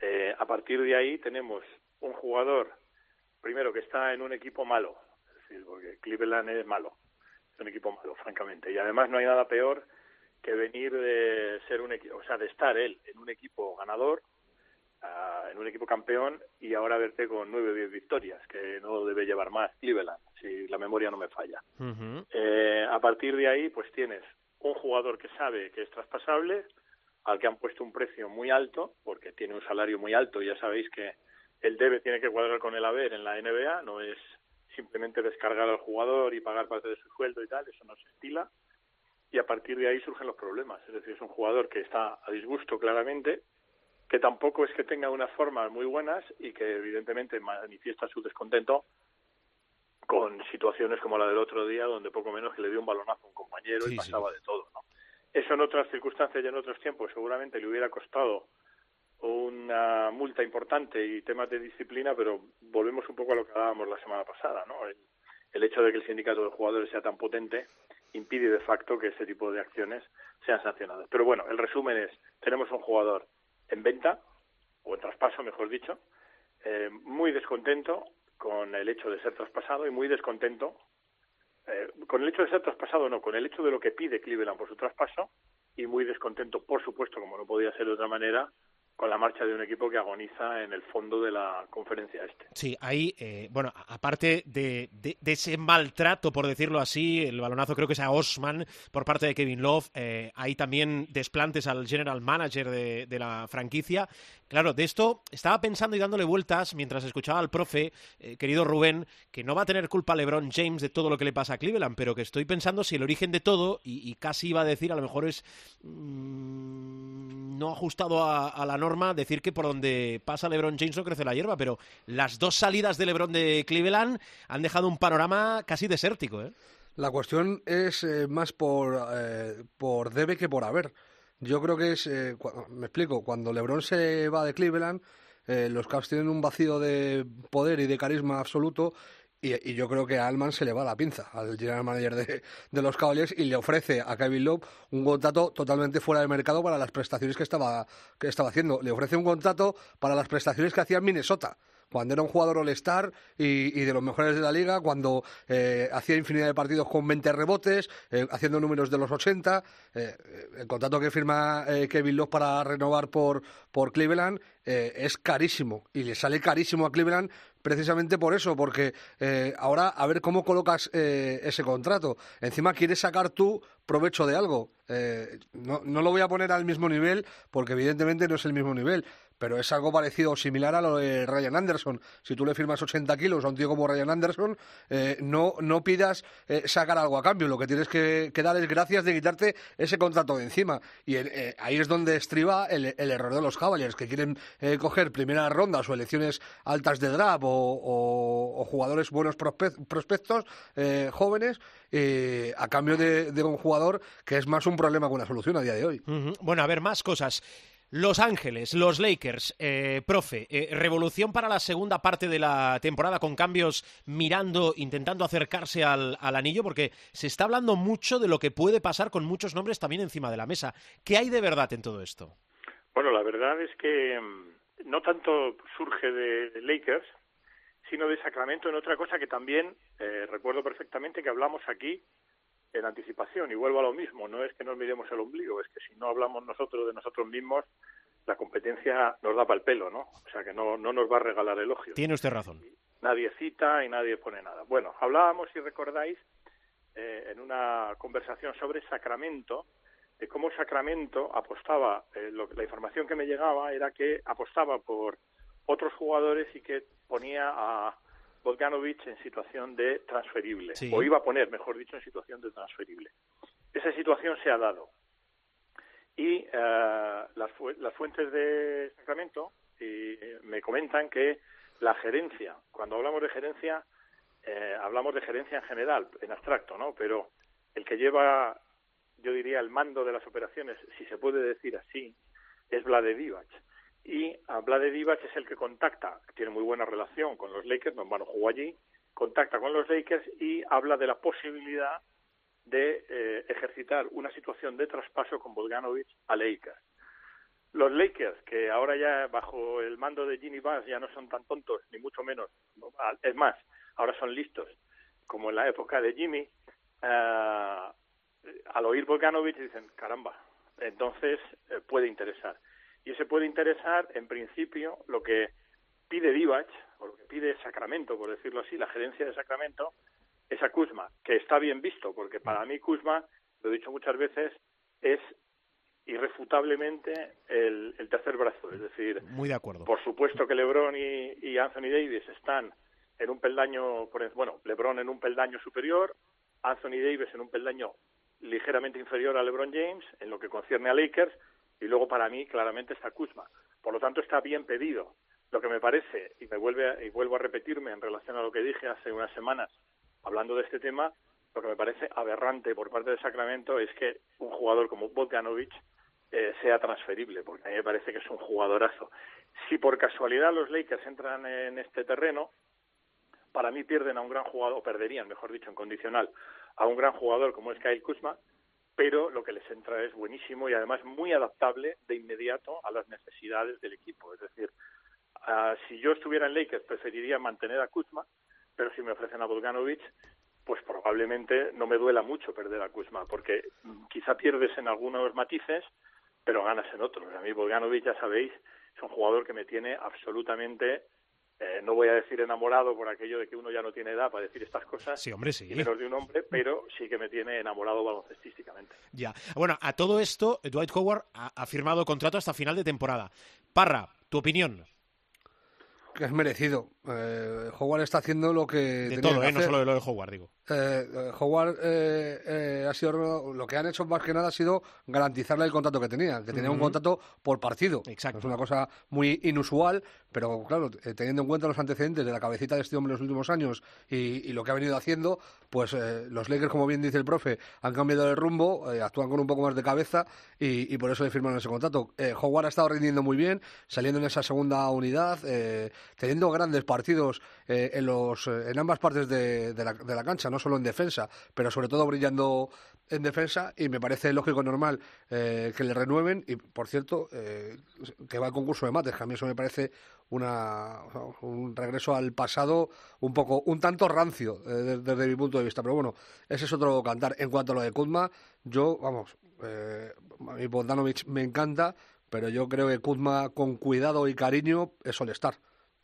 [SPEAKER 9] Eh, a partir de ahí tenemos un jugador, primero que está en un equipo malo, es decir, porque Cleveland es malo, es un equipo malo, francamente, y además no hay nada peor que venir de ser un equipo, o sea, de estar él en un equipo ganador, ah, en un equipo campeón y ahora verte con nueve o diez victorias, que no debe llevar más Cleveland, si la memoria no me falla. Eh, a partir de ahí, pues tienes un jugador que sabe que es traspasable, al que han puesto un precio muy alto, porque tiene un salario muy alto, ya sabéis que el debe tiene que cuadrar con el haber en la NBA, no es simplemente descargar al jugador y pagar parte de su sueldo y tal, eso no se estila, y a partir de ahí surgen los problemas, es decir, es un jugador que está a disgusto claramente, que tampoco es que tenga unas formas muy buenas y que evidentemente manifiesta su descontento con situaciones como la del otro día, donde poco menos que le dio un balonazo a un compañero
[SPEAKER 3] Sí,
[SPEAKER 9] y pasaba de todo. ¿no? Eso en otras circunstancias y en otros tiempos seguramente le hubiera costado una multa importante y temas de disciplina, pero volvemos un poco a lo que hablábamos la semana pasada. ¿no? El, el hecho de que el sindicato de jugadores sea tan potente impide de facto que ese tipo de acciones sean sancionadas. Pero bueno, el resumen es, tenemos un jugador en venta, o en traspaso, mejor dicho, eh, muy descontento con el hecho de ser traspasado y muy descontento eh, con el hecho de ser traspasado, no, con el hecho de lo que pide Cleveland por su traspaso y muy descontento, por supuesto, como no podía ser de otra manera, con la marcha de un equipo que agoniza en el fondo de la conferencia este.
[SPEAKER 3] Sí, ahí, eh, bueno, aparte de, de, ese maltrato, por decirlo así, el balonazo creo que es a Osman por parte de Kevin Love, eh, hay también desplantes al general manager de, de, la franquicia. Claro, de esto estaba pensando y dándole vueltas mientras escuchaba al profe, eh, querido Rubén, que no va a tener culpa LeBron James de todo lo que le pasa a Cleveland, pero que estoy pensando si el origen de todo, y, casi iba a decir, a lo mejor es mmm, no ajustado a, la norma, decir que por donde pasa LeBron James no crece la hierba, pero las dos salidas de LeBron de Cleveland han dejado un panorama casi desértico. ¿eh?
[SPEAKER 11] La cuestión es eh, más por, por debe que por haber. Yo creo que es, eh, me explico, cuando LeBron se va de Cleveland, eh, los Cavs tienen un vacío de poder y de carisma absoluto y, yo creo que a Alman se le va la pinza al general manager de, de, los Cavaliers y le ofrece a Kevin Love un contrato totalmente fuera de mercado para las prestaciones que estaba, que estaba haciendo. Le ofrece un contrato para las prestaciones que hacía en Minnesota cuando era un jugador all-star y, de los mejores de la liga, cuando eh, hacía infinidad de partidos con 20 rebotes, eh, haciendo números de los 80. Eh, el contrato que firma eh, Kevin Love para renovar por, por Cleveland es carísimo y le sale carísimo a Cleveland precisamente por eso, porque ahora a ver cómo colocas eh, ese contrato. Encima quieres sacar tú provecho de algo. No, no, lo voy a poner al mismo nivel, porque evidentemente no es el mismo nivel, pero es algo parecido o similar a lo de Ryan Anderson. Si tú le firmas 80 kilos a un tío como Ryan Anderson, eh, no, no pidas eh, sacar algo a cambio. Lo que tienes que, dar es gracias de quitarte ese contrato de encima. Y eh, ahí es donde estriba el, error de los Cavaliers, que quieren eh, coger primeras rondas o elecciones altas de draft o, o, o jugadores buenos prospectos eh, jóvenes a cambio de, un jugador que es más un problema que una solución a día de hoy.
[SPEAKER 3] Bueno, a ver, más cosas. Los Ángeles, los Lakers, eh, profe, eh, revolución para la segunda parte de la temporada con cambios mirando, intentando acercarse al, al, anillo, porque se está hablando mucho de lo que puede pasar con muchos nombres también encima de la mesa. ¿Qué hay de verdad en todo esto?
[SPEAKER 9] Bueno, la verdad es que mm, no tanto surge de Lakers, sino de Sacramento en otra cosa que también eh, recuerdo perfectamente que hablamos aquí en anticipación y vuelvo a lo mismo, no es que nos miremos el ombligo, es que si no hablamos nosotros de nosotros mismos, la competencia nos da para el pelo, ¿no? O sea que no, no nos va a regalar elogios.
[SPEAKER 3] Tiene usted razón.
[SPEAKER 9] Nadie cita y nadie pone nada. Bueno, hablábamos, si recordáis, eh, en una conversación sobre Sacramento, de cómo Sacramento apostaba, eh, lo, la información que me llegaba era que apostaba por otros jugadores y que ponía a Bogdanovich en situación de transferible, sí. o iba a poner, mejor dicho, en situación de transferible. Esa situación se ha dado. Y uh, las, fu las, fuentes de Sacramento y, me comentan que la gerencia, cuando hablamos de gerencia, eh, hablamos de gerencia en general, en abstracto, ¿no? Pero el que lleva, yo diría, el mando de las operaciones, si se puede decir así, es Vlade Divac y a Vlade Divac es el que contacta, tiene muy buena relación con los Lakers, no, bueno, jugó allí, contacta con los Lakers y habla de la posibilidad de eh, ejercitar una situación de traspaso con Bogdanovich a Lakers. Los Lakers, que ahora ya bajo el mando de Ginny Bass ya no son tan tontos, ni mucho menos, es más, ahora son listos, como en la época de Jimmy, uh, al oír Bogdanovich dicen, caramba, entonces eh, puede interesar y ese puede interesar, en principio, lo que pide Divac, o lo que pide Sacramento, por decirlo así, la gerencia de Sacramento, es a Kuzma, que está bien visto, porque para mí Kuzma, lo he dicho muchas veces, es irrefutablemente el, el tercer brazo, es decir,
[SPEAKER 3] muy de acuerdo.
[SPEAKER 9] Por supuesto que LeBron y, y Anthony Davis están en un peldaño, bueno, LeBron en un peldaño superior, Anthony Davis en un peldaño ligeramente inferior a LeBron James en lo que concierne a Lakers, y luego para mí claramente está Kuzma. Por lo tanto está bien pedido. Lo que me parece, y me vuelve y vuelvo a repetirme en relación a lo que dije hace unas semanas hablando de este tema, lo que me parece aberrante por parte de Sacramento es que un jugador como Bogdanovich eh, sea transferible, porque a mí me parece que es un jugadorazo. Si por casualidad los Lakers entran en este terreno, para mí pierden a un gran jugador, o perderían, mejor dicho, en condicional, a un gran jugador como es Kyle Kuzma, pero lo que les entra es buenísimo y además muy adaptable de inmediato a las necesidades del equipo. Es decir, uh, si yo estuviera en Lakers preferiría mantener a Kuzma, pero si me ofrecen a Bogdanovic, pues probablemente no me duela mucho perder a Kuzma, porque quizá pierdes en algunos matices, pero ganas en otros. A mí Bogdanovic, ya sabéis, es un jugador que me tiene absolutamente eh, no voy a decir enamorado por aquello de que uno ya no tiene edad para decir estas cosas.
[SPEAKER 3] Sí, hombre, sí.
[SPEAKER 9] Menos de un hombre, pero sí que me tiene enamorado baloncestísticamente.
[SPEAKER 3] Ya. Bueno, a todo esto, Dwight Howard ha, ha firmado contrato hasta final de temporada. Parra, tu opinión.
[SPEAKER 11] Que es merecido. Eh, Howard está haciendo lo que.
[SPEAKER 3] De todo,
[SPEAKER 11] que
[SPEAKER 3] ¿eh? no solo de lo de Howard, digo.
[SPEAKER 11] Eh, eh, Howard ha sido lo que han hecho más que nada ha sido garantizarle el contrato que tenía, que tenía un contrato por partido.
[SPEAKER 3] Exacto.
[SPEAKER 11] Es una cosa muy inusual, pero claro, teniendo en cuenta los antecedentes de la cabecita de este hombre en los últimos años y, y lo que ha venido haciendo, pues los Lakers, como bien dice el profe, han cambiado de rumbo, actúan con un poco más de cabeza y, y por eso le firmaron ese contrato. Howard ha estado rindiendo muy bien, saliendo en esa segunda unidad, eh, teniendo grandes partidos eh, en, los, eh, en ambas partes de, la, de la cancha, no solo en defensa, pero sobre todo brillando en defensa y me parece lógico normal eh, que le renueven. Y por cierto que va al concurso de mates que a mí eso me parece una un regreso al pasado un poco un tanto rancio desde, mi punto de vista. Pero bueno ese es otro cantar. En cuanto a lo de Kuzma yo vamos a mí Bogdanovic me encanta pero yo creo que Kuzma con cuidado y cariño es all-star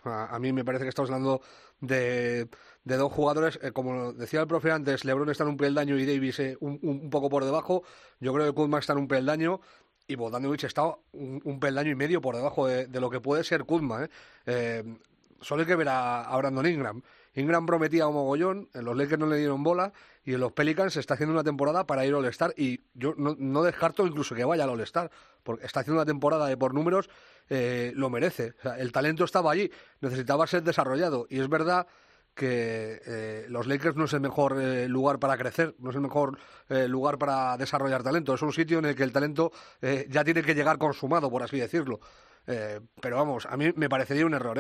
[SPEAKER 11] a, mí me parece que estamos hablando de, de dos jugadores, eh, como decía el profe antes, LeBron está en un peldaño y Davis eh, un, un- poco por debajo. Yo creo que Kuzma está en un peldaño y Bogdanovic está un, un peldaño y medio por debajo de, lo que puede ser Kuzma. ¿eh? Eh, solo hay que ver a, a Brandon Ingram. Ingram prometía un mogollón, en los Lakers no le dieron bola y en los Pelicans se está haciendo una temporada para ir al All-Star y yo no, no descarto incluso que vaya al All-Star, porque está haciendo una temporada de por números, eh, lo merece. El talento estaba allí, necesitaba ser desarrollado y es verdad que eh, los Lakers no es el mejor eh, lugar para crecer, no es el mejor lugar para desarrollar talento. Es un sitio en el que el talento ya tiene que llegar consumado, por así decirlo. Pero vamos, a mí me parecería un error,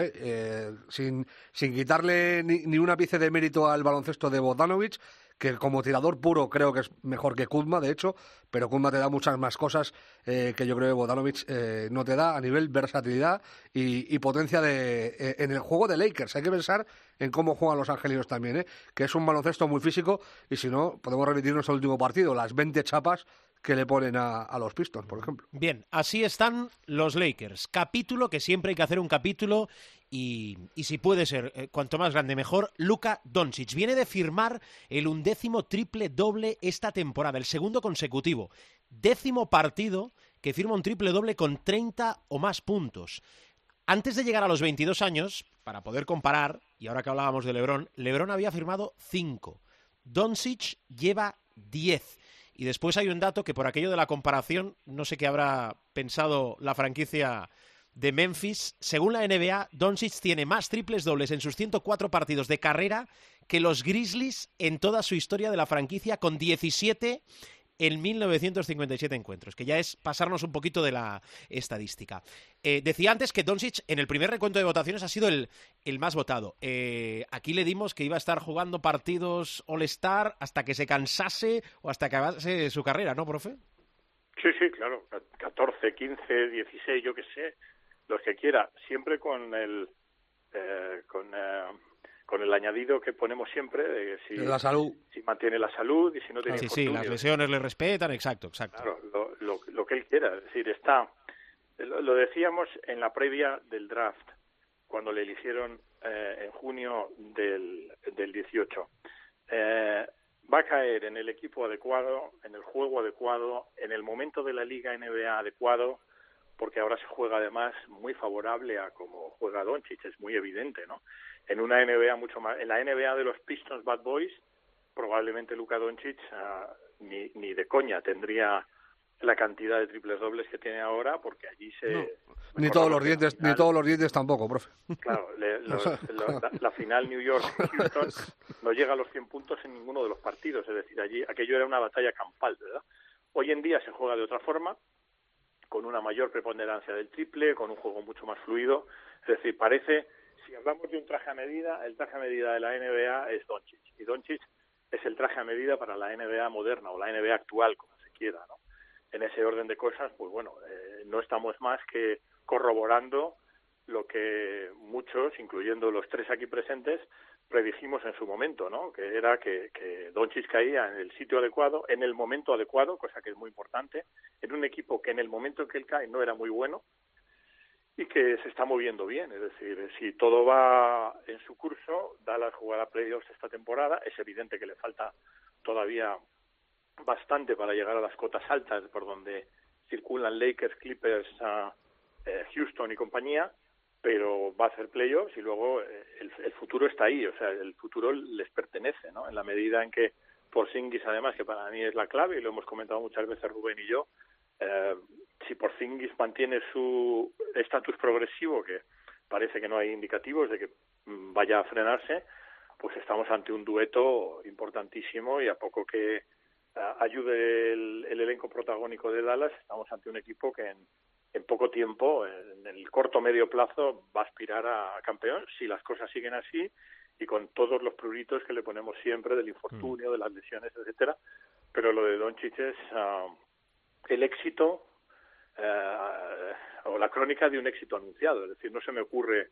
[SPEAKER 11] sin, sin quitarle ni, ni una pieza de mérito al baloncesto de Bogdanovic, que como tirador puro creo que es mejor que Kuzma, de hecho, pero Kuzma te da muchas más cosas eh, que yo creo que Bogdanovic eh, no te da a nivel versatilidad y, potencia de, eh, en el juego de Lakers. Hay que pensar en cómo juegan los angelinos también, ¿eh? que es un baloncesto muy físico y si no, podemos remitirnos al último partido, las 20 chapas que le ponen a, a los Pistons, por ejemplo.
[SPEAKER 3] Bien, así están los Lakers. Capítulo, que siempre hay que hacer un capítulo y, y si puede ser, eh, cuanto más grande mejor, Luka Doncic viene de firmar el undécimo triple doble esta temporada, el segundo consecutivo. Décimo partido que firma un triple doble con 30 o más puntos. Antes de llegar a los 22 años, para poder comparar, y ahora que hablábamos de LeBron, LeBron había firmado 5. Doncic lleva 10. Y después hay un dato que por aquello de la comparación, no sé qué habrá pensado la franquicia de Memphis. Según la NBA, Doncic tiene más triples dobles en sus 104 partidos de carrera que los Grizzlies en toda su historia de la franquicia con 17 en 1957 encuentros, que ya es pasarnos un poquito de la estadística. Eh, decía antes que Doncic en el primer recuento de votaciones ha sido el, el más votado. Eh, aquí le dimos que iba a estar jugando partidos All-Star hasta que se cansase o hasta que acabase su carrera, ¿no, profe?
[SPEAKER 9] Sí, sí, claro, 14, 15, 16, yo qué sé, los que quiera, siempre con el eh, con, eh, con el añadido que ponemos siempre de si,
[SPEAKER 11] la salud.
[SPEAKER 9] si mantiene la salud y si no tiene
[SPEAKER 3] Sí, sí, las lesiones le respetan, exacto, exacto.
[SPEAKER 9] Claro, lo, lo, lo que él quiera. Es decir, está. Lo, lo decíamos en la previa del draft, cuando le eligieron eh, en junio del, del 18. Eh, va a caer en el equipo adecuado, en el juego adecuado, en el momento de la Liga NBA adecuado, porque ahora se juega además muy favorable a como juega Doncic, es muy evidente, ¿no? En una NBA mucho más. En la NBA de los Pistons Bad Boys, probablemente Luka Doncic ah, ni, ni de coña tendría la cantidad de triples dobles que tiene ahora porque allí se
[SPEAKER 11] No, Ni todos los dientes, ni todos los dientes tampoco, profe.
[SPEAKER 9] claro le- [LAUGHS] la final New York Houston no llega a los 100 puntos en ninguno de los partidos es decir allí aquello era una batalla campal verdad hoy en día se juega de otra forma con una mayor preponderancia del triple, con un juego mucho más fluido. Es decir, parece, si hablamos de un traje a medida, el traje a medida de la NBA es Doncic. Y Doncic es el traje a medida para la NBA moderna o la NBA actual, como se quiera, ¿no? En ese orden de cosas, pues bueno, eh, no estamos más que corroborando lo que muchos, incluyendo los tres aquí presentes, predijimos en su momento, ¿no? Que era que, que Doncic caía en el sitio adecuado, en el momento adecuado, cosa que es muy importante, en un equipo que en el momento en que él cae no era muy bueno y que se está moviendo bien. Es decir, si todo va en su curso, Dallas jugará playoffs esta temporada. Es evidente que le falta todavía bastante para llegar a las cotas altas por donde circulan Lakers, Clippers, eh, Houston y compañía, pero va a hacer playoffs y luego eh, el, el, futuro está ahí, o sea, el futuro les pertenece, ¿no? En la medida en que Porzingis, además, que para mí es la clave y lo hemos comentado muchas veces Rubén y yo, eh, si Porzingis mantiene su estatus progresivo, que parece que no hay indicativos de que mm, vaya a frenarse, pues estamos ante un dueto importantísimo y a poco que ayude el, el, elenco protagónico de Dallas, estamos ante un equipo que en, en poco tiempo, en el corto medio plazo, va a aspirar a campeón si las cosas siguen así y con todos los pruritos que le ponemos siempre del infortunio, mm. de las lesiones, etcétera. Pero lo de Doncic es uh, el éxito uh, o la crónica de un éxito anunciado. Es decir, no se me ocurre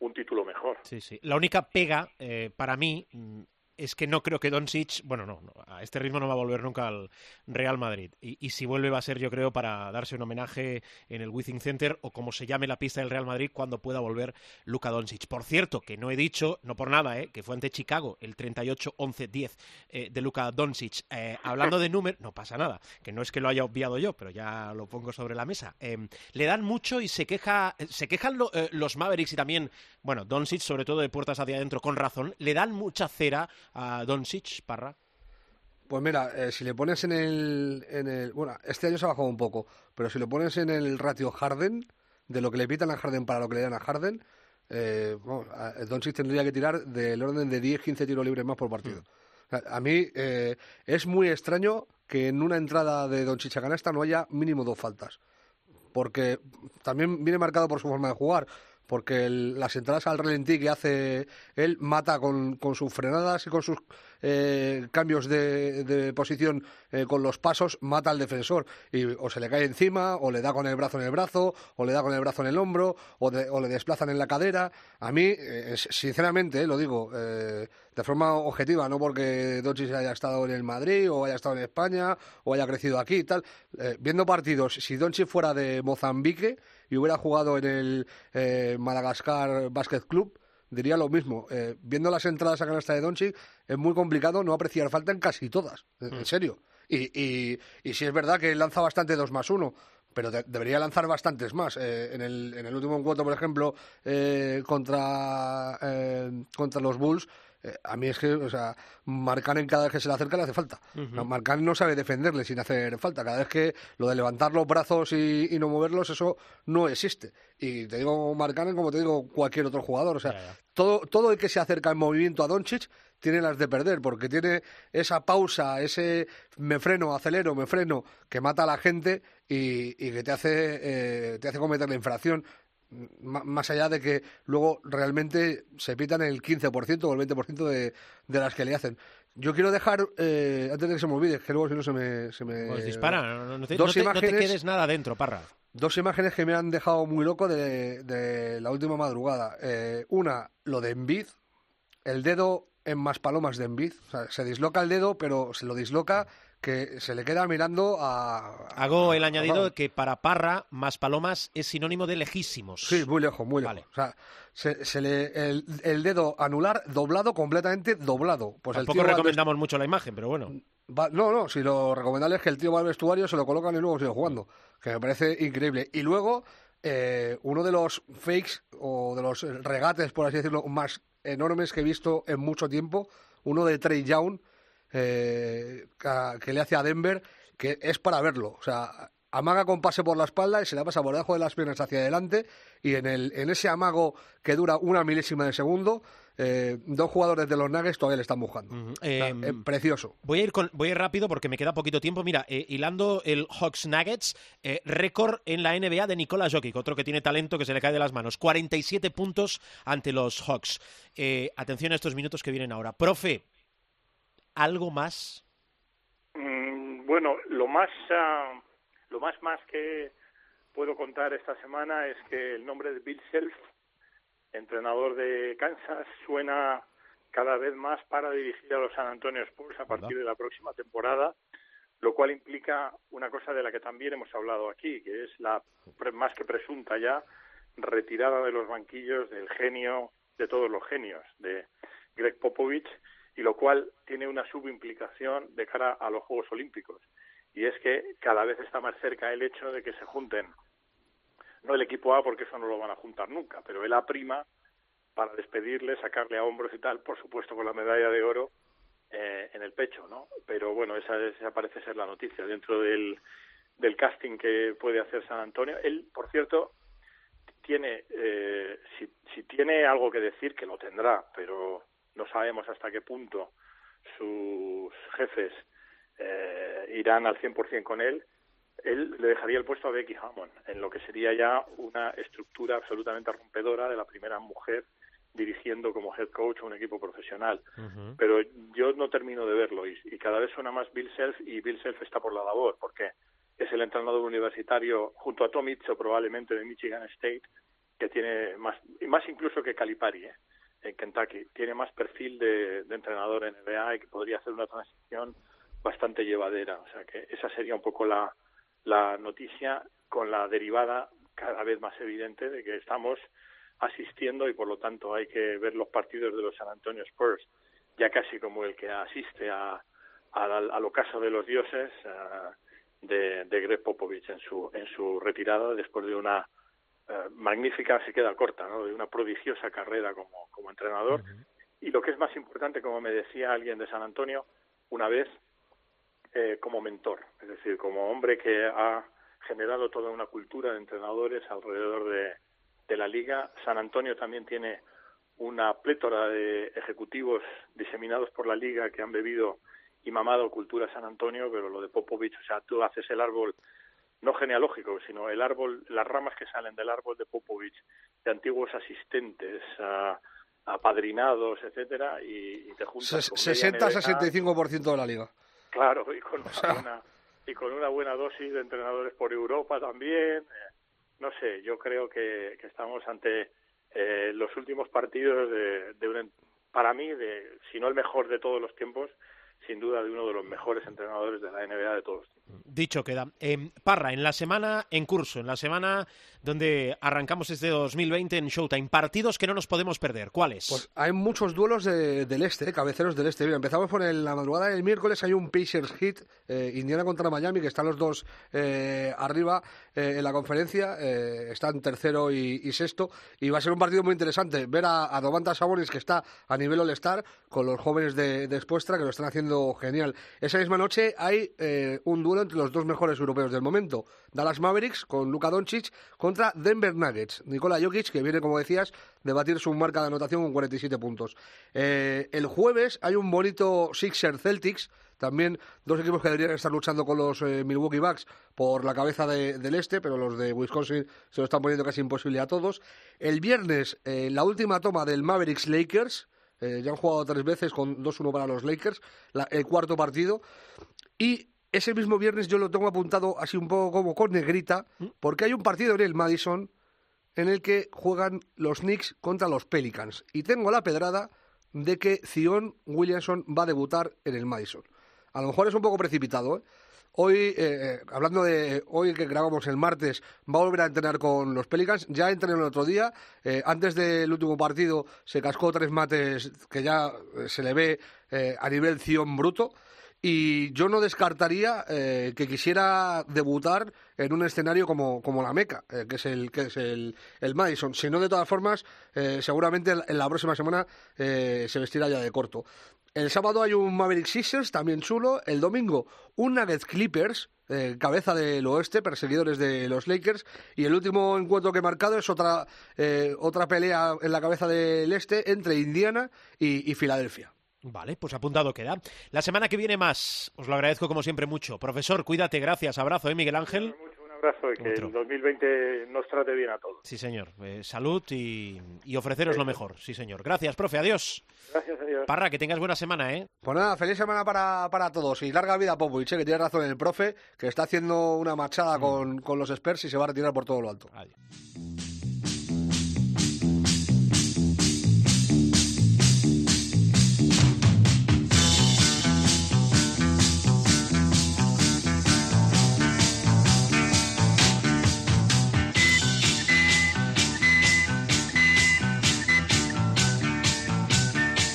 [SPEAKER 9] un título mejor.
[SPEAKER 3] Sí, sí. La única pega eh, para mí mm, es que no creo que Doncic, bueno, no, a este ritmo no va a volver nunca al Real Madrid. Y, si vuelve va a ser, yo creo, para darse un homenaje en el Wizzing Center o como se llame la pista del Real Madrid cuando pueda volver Luka Doncic. Por cierto, que no he dicho, no por nada, eh, que fue ante Chicago el 38-11-10 eh, de Luka Doncic. Eh, hablando de números, no pasa nada, que no es que lo haya obviado yo, pero ya lo pongo sobre la mesa. Em, le dan mucho y se queja, se quejan lo, eh, los Mavericks y también, bueno, Doncic, sobre todo de puertas hacia adentro, con razón, le dan mucha cera a Doncic, Parra?
[SPEAKER 11] Pues mira, eh, si le pones en el, en el... Bueno, este año se ha bajado un poco, pero si le pones en el ratio Harden, de lo que le pitan a Harden para lo que le dan a Harden, eh, bueno, Doncic tendría que tirar del orden de 10-15 tiros libres más por partido. Mm. A, a mí eh, es muy extraño que en una entrada de Doncic a canasta no haya mínimo dos faltas. Porque también viene marcado por su forma de jugar porque las entradas al ralentí que hace él mata con, sus frenadas y con sus eh, cambios de, de posición eh, con los pasos, mata al defensor y o se le cae encima, o le da con el brazo en el brazo, o le da con el brazo en el hombro, o, de, o le desplazan en la cadera. A mí, eh, sinceramente, lo digo, de forma objetiva, no porque Doncic haya estado en el Madrid, o haya estado en España, o haya crecido aquí y tal, viendo partidos, si Doncic fuera de Mozambique, y hubiera jugado en el eh, Madagascar Basket Club, diría lo mismo. Eh, viendo las entradas a canasta de Doncic, es muy complicado no apreciar falta en casi todas, en, en serio. Y, y, y si es verdad que lanza bastante 2 más 1, pero de, debería lanzar bastantes más. Eh, en, el, en el último encuentro, por ejemplo, eh, contra, eh, contra los Bulls, eh, a mí es que, o sea, Marcanen cada vez que se le acerca le hace falta. Uh -huh. Marcanen no sabe defenderle sin hacer falta. Cada vez que lo de levantar los brazos y, y no moverlos, eso no existe. Y te digo Marcanen como te digo cualquier otro jugador. O sea, ya, ya. Todo, todo el que se acerca en movimiento a Doncic tiene las de perder, porque tiene esa pausa, ese me freno, acelero, me freno, que mata a la gente y, y que te hace, eh, te hace cometer la infracción más allá de que luego realmente se pitan el 15% o el 20% de, de las que le hacen. Yo quiero dejar, eh, antes de que se me olvide, que luego si no se me... Se me
[SPEAKER 3] pues dispara, no, no, te, dos no, te, imágenes, no te quedes nada dentro, Parra.
[SPEAKER 11] Dos imágenes que me han dejado muy loco de, de la última madrugada. Eh, una, lo de Envid, el dedo en más palomas de Envid. O sea, se disloca el dedo, pero se lo disloca que se le queda mirando a...
[SPEAKER 3] Hago el añadido de que para Parra, más palomas es sinónimo de lejísimos.
[SPEAKER 11] Sí, muy lejos, muy lejos. Vale. O sea, se, se le, el, el, dedo anular doblado, completamente doblado.
[SPEAKER 3] Pues Tampoco recomendamos mucho la imagen, pero bueno.
[SPEAKER 11] Va, no, no, si lo recomendable es que el tío va al vestuario, se lo colocan y luego sigue jugando. Que me parece increíble. Y luego, eh, uno de los fakes o de los regates, por así decirlo, más enormes que he visto en mucho tiempo, uno de Trey Young, eh, que le hace a Denver, que es para verlo. O sea, amaga con pase por la espalda y se la pasa por debajo de las piernas hacia adelante y en, el, en ese amago que dura una milésima de segundo, eh, dos jugadores de los Nuggets todavía le están buscando. O sea,
[SPEAKER 3] Em,
[SPEAKER 11] eh, precioso.
[SPEAKER 3] Voy a ir con, voy a ir rápido porque me queda poquito tiempo. Mira, eh, hilando el Hawks Nuggets, eh, récord en la NBA de Nikola Jokic, otro que tiene talento que se le cae de las manos. 47 puntos ante los Hawks. Atención a estos minutos que vienen ahora. Profe, ¿algo más?
[SPEAKER 9] Mm, bueno, lo más, ah, lo más más que puedo contar esta semana es que el nombre de Bill Self, entrenador de Kansas, suena cada vez más para dirigir a los San Antonio Spurs a partir de la próxima temporada, lo cual implica una cosa de la que también hemos hablado aquí, que es la pre- más que presunta ya retirada de los banquillos del genio, de todos los genios, de Greg Popovich, y lo cual tiene una subimplicación de cara a los Juegos Olímpicos. Y es que cada vez está más cerca el hecho de que se junten, no el equipo A, porque eso no lo van a juntar nunca, pero el A prima para despedirle, sacarle a hombros y tal, por supuesto con la medalla de oro eh, en el pecho, ¿no? Pero bueno, esa, esa parece ser la noticia dentro del, del casting que puede hacer San Antonio. Él, por cierto, tiene, eh, si, si tiene algo que decir, que lo tendrá, pero no sabemos hasta qué punto sus jefes eh, irán al 100% con él, él le dejaría el puesto a Becky Hammond, en lo que sería ya una estructura absolutamente rompedora de la primera mujer dirigiendo como head coach a un equipo profesional. Pero yo no termino de verlo y, y cada vez suena más Bill Self y Bill Self está por la labor porque es el entrenador universitario junto a Tom Izzo probablemente de Michigan State que tiene más, más incluso que Calipari ¿eh? En Kentucky, tiene más perfil de, de entrenador en NBA y que podría hacer una transición bastante llevadera. O sea que esa sería un poco la, la noticia con la derivada cada vez más evidente de que estamos asistiendo y por lo tanto hay que ver los partidos de los San Antonio Spurs ya casi como el que asiste a, al, al ocaso de los dioses ah, de, de Popovich en su en su retirada después de una eh, magnífica se queda corta ¿no? de una prodigiosa carrera como, como entrenador. Y lo que es más importante como me decía alguien de San Antonio una vez eh, como mentor es decir como hombre que ha generado toda una cultura de entrenadores alrededor de, de la liga. San Antonio también tiene una plétora de ejecutivos diseminados por la liga que han bebido y mamado cultura San Antonio, pero lo de Popovich, o sea, tú haces el árbol no genealógico, sino el árbol, las ramas que salen del árbol de Popovich, de antiguos asistentes, a, apadrinados, etcétera, y, y te juntas con media NBA,
[SPEAKER 11] 60-65% de la liga.
[SPEAKER 9] Claro, y con, una buena, y con una buena dosis de entrenadores por Europa también. eh, no sé, yo creo que, que estamos ante eh, los últimos partidos de, de un, para mí, de, si no el mejor de todos los tiempos, sin duda de uno de los mejores entrenadores de la NBA de todos.
[SPEAKER 3] Dicho queda. Em, Parra, en la semana en curso, en la semana donde arrancamos este 2020 en Showtime, partidos que no nos podemos perder. ¿Cuáles?
[SPEAKER 11] Pues hay muchos duelos de- del este, eh, cabeceros del este. Empezamos por el- la madrugada del miércoles, hay un Pacers hit, eh, Indiana contra Miami, que están los dos eh, arriba eh, en la conferencia, eh, están tercero y, y sexto, y va a ser un partido muy interesante ver a, a Domantas Sabonis, que está a nivel All-Star, con los jóvenes de, de Espuestra, que lo están haciendo genial. Esa misma noche hay eh, un duelo entre los dos mejores europeos del momento, Dallas Mavericks con Luka Doncic contra Denver Nuggets, Nikola Jokic, que viene, como decías, de batir su marca de anotación con 47 puntos. Eh, el jueves hay un bonito Sixer Celtics, también dos equipos que deberían estar luchando con los eh, Milwaukee Bucks por la cabeza de- del este, pero los de Wisconsin se lo están poniendo casi imposible a todos. El viernes, eh, la última toma del Mavericks Lakers. ya han jugado tres veces con 2-1 para los Lakers, la- el cuarto partido. Y ese mismo viernes yo lo tengo apuntado así un poco como con negrita, porque hay un partido en el Madison en el que juegan los Knicks contra los Pelicans. Y tengo la pedrada de que Zion Williamson va a debutar en el Madison. A lo mejor es un poco precipitado, ¿eh? Hoy, eh, eh, hablando de hoy que grabamos el martes, va a volver a entrenar con los Pelicans. Ya entrenó el otro día. eh, antes del último partido se cascó tres mates que ya eh, se le ve eh, a nivel Zion bruto. Y yo no descartaría eh, que quisiera debutar en un escenario como, como la Meca, eh, que es el que es el, el Madison. Si no, de todas formas, eh, seguramente en la próxima semana eh, se vestirá ya de corto. El sábado hay un Maverick Sixers, también chulo. El domingo, un Nuggets Clippers. eh, cabeza del oeste, perseguidores de los Lakers. Y el último encuentro que he marcado es otra, eh, otra pelea en la cabeza del este entre Indiana y, y Filadelfia.
[SPEAKER 3] Vale, pues apuntado queda. La semana que viene más, os lo agradezco como siempre mucho. Profesor, cuídate, gracias, abrazo, ¿eh, Miguel Ángel?
[SPEAKER 9] Un abrazo y que
[SPEAKER 3] Otro.
[SPEAKER 9] el 2020 nos trate bien a todos.
[SPEAKER 3] Sí, señor. Eh, salud y, y ofreceros lo mejor. Sí, señor. Gracias, profe. Adiós.
[SPEAKER 9] Gracias, adiós.
[SPEAKER 3] Parra, que tengas buena semana, ¿eh?
[SPEAKER 11] Pues nada, feliz semana para, para todos y larga vida a Popovich, eh, que tiene razón el profe, que está haciendo una machada con, con los Spurs y se va a retirar por todo lo alto.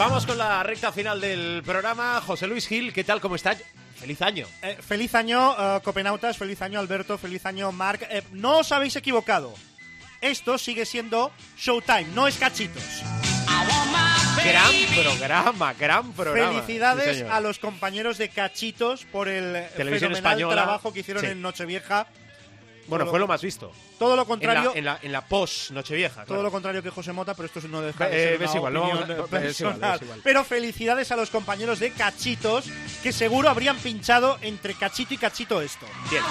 [SPEAKER 3] Vamos con la recta final del programa. José Luis Gil, ¿qué tal? ¿Cómo estás? Feliz año.
[SPEAKER 12] Eh, feliz año, eh, Copenautas, feliz año, Alberto, feliz año, Marc. Eh, no os habéis equivocado. Esto sigue siendo Showtime, no es cachitos.
[SPEAKER 3] Gran programa, gran programa. Sí,
[SPEAKER 12] Felicidades
[SPEAKER 3] señor.
[SPEAKER 12] a los compañeros de Cachitos por el
[SPEAKER 3] Televisión
[SPEAKER 12] fenomenal
[SPEAKER 3] española.
[SPEAKER 12] trabajo que hicieron
[SPEAKER 3] Sí.
[SPEAKER 12] en Nochevieja.
[SPEAKER 3] Bueno,
[SPEAKER 12] Todo-
[SPEAKER 3] fue lo más visto.
[SPEAKER 12] Todo lo
[SPEAKER 3] En la,
[SPEAKER 12] contrario,
[SPEAKER 3] en la, en la post Nochevieja.
[SPEAKER 12] todo
[SPEAKER 3] claro.
[SPEAKER 12] lo contrario que José Mota, pero esto no deja de ser una
[SPEAKER 3] igual, no [LAUGHS]
[SPEAKER 12] eh, personal.
[SPEAKER 3] es igual.
[SPEAKER 12] Pero felicidades a los compañeros de Cachitos que seguro habrían pinchado entre Cachito y Cachito esto.
[SPEAKER 3] Bien.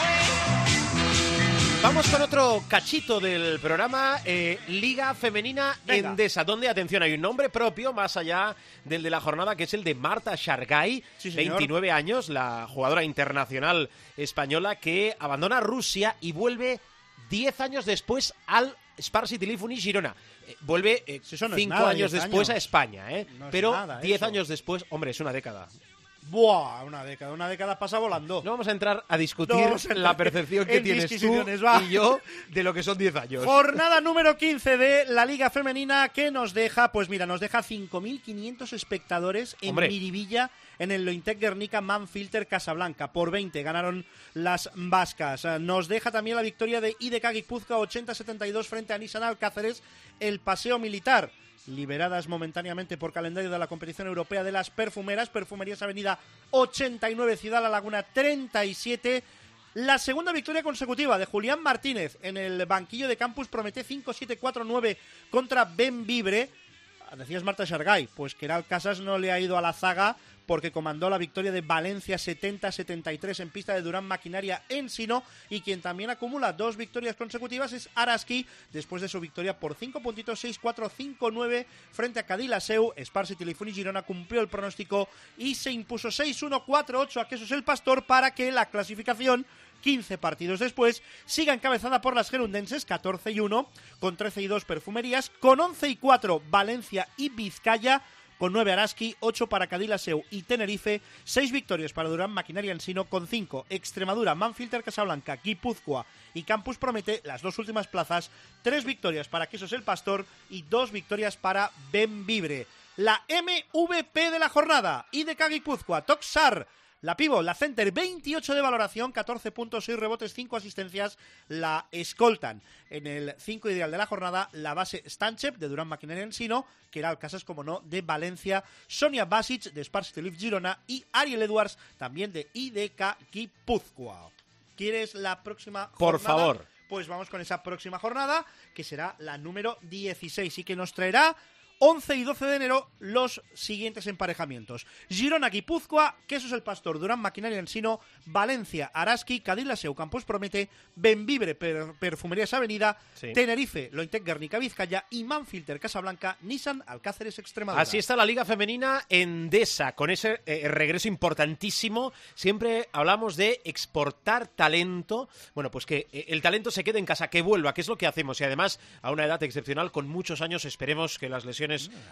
[SPEAKER 3] Vamos con otro cachito del programa, eh, Liga Femenina
[SPEAKER 12] Venga.
[SPEAKER 3] Endesa, donde, atención, hay un nombre propio más allá del de la jornada, que es el de Marta Shargay,
[SPEAKER 12] Sí, señor.
[SPEAKER 3] 29 años, la jugadora internacional española que abandona Rusia y vuelve 10 años después al Spar City Lifuni Girona. Eh, vuelve eh,
[SPEAKER 12] Si eso no es
[SPEAKER 3] 5
[SPEAKER 12] nada,
[SPEAKER 3] años
[SPEAKER 12] 10
[SPEAKER 3] después
[SPEAKER 12] años.
[SPEAKER 3] a España, ¿eh?
[SPEAKER 12] No
[SPEAKER 3] pero
[SPEAKER 12] nada
[SPEAKER 3] 10
[SPEAKER 12] eso.
[SPEAKER 3] años después, hombre, es una década.
[SPEAKER 12] Buah, una década, una década pasa volando.
[SPEAKER 3] No vamos a entrar a discutir
[SPEAKER 12] No
[SPEAKER 3] la percepción que
[SPEAKER 12] en
[SPEAKER 3] tienes tú
[SPEAKER 12] va.
[SPEAKER 3] y yo de lo que son 10 años.
[SPEAKER 12] Jornada número 15 de la Liga Femenina que nos deja, pues mira, nos deja 5.500 espectadores en
[SPEAKER 3] Hombre.
[SPEAKER 12] Miribilla en el Lointec Guernica Manfilter Casablanca. Por 20 ganaron las vascas. Eh, Nos deja también la victoria de IDK Guipúzcoa 80-72 frente a Nissan Alcáceres, el paseo militar. Liberadas momentáneamente por calendario de la competición europea de las perfumeras, Perfumerías Avenida 89, Ciudad La Laguna 37. La segunda victoria consecutiva de Julián Martínez en el banquillo de Campus Promete 5-7-4-9 contra Ben Vibre. Decías Marta Shargay, pues que Casas no le ha ido a la zaga porque comandó la victoria de Valencia 70-73 en pista de Durán Maquinaria en Sino y quien también acumula dos victorias consecutivas es Araski después de su victoria por 5 puntitos 6-4-5-9 frente a Cadilaseu. Sparsi Telefoni Girona cumplió el pronóstico y se impuso 6-1-4-8 a Quesos el Pastor para que la clasificación 15 partidos después, siga encabezada por las gerundenses 14 y 1, con 13 y 2 perfumerías, con 11 y 4 Valencia y Vizcaya, con 9 Araski, 8 para Cadilaseu y Tenerife, 6 victorias para Durán Maquinaria Ensino, con 5 Extremadura, Manfilter Casablanca, Guipúzcoa y Campus Promete, las dos últimas plazas, 3 victorias para Quesos el Pastor y 2 victorias para Benvibre. La MVP de la jornada, IDK Guipúzcoa, Toxar, la Pivo, la Center, 28 de valoración, 14 puntos, 6 rebotes, 5 asistencias. La escoltan en el 5 ideal de la jornada la base Stanchep de Durán Maquinaria Ensino, que era el casas, como no, de Valencia, Sonia Basic de Spars Telif Girona y Ariel Edwards, también de IDK Guipúzcoa. ¿Quieres la próxima
[SPEAKER 3] Por
[SPEAKER 12] jornada?
[SPEAKER 3] favor.
[SPEAKER 12] Pues vamos con esa próxima jornada, que será la número 16 y que nos traerá 11 y 12 de enero los siguientes emparejamientos. Girona, Guipúzcoa, Quesos el Pastor, Durán Maquinaria Ensino, Valencia, Araski, Cadilaseu, Campos Promete, Benvibre, Per- Perfumerías Avenida,
[SPEAKER 3] Sí.
[SPEAKER 12] Tenerife, Lointec Guernica Vizcaya y Manfilter Casablanca, Nissan Alcáceres Extremadura.
[SPEAKER 3] Así está la Liga Femenina Endesa, con ese eh, regreso importantísimo. Siempre hablamos de exportar talento. Bueno, pues que eh, el talento se quede en casa, que vuelva, que es lo que hacemos. Y además, a una edad excepcional, con muchos años, esperemos que las lesiones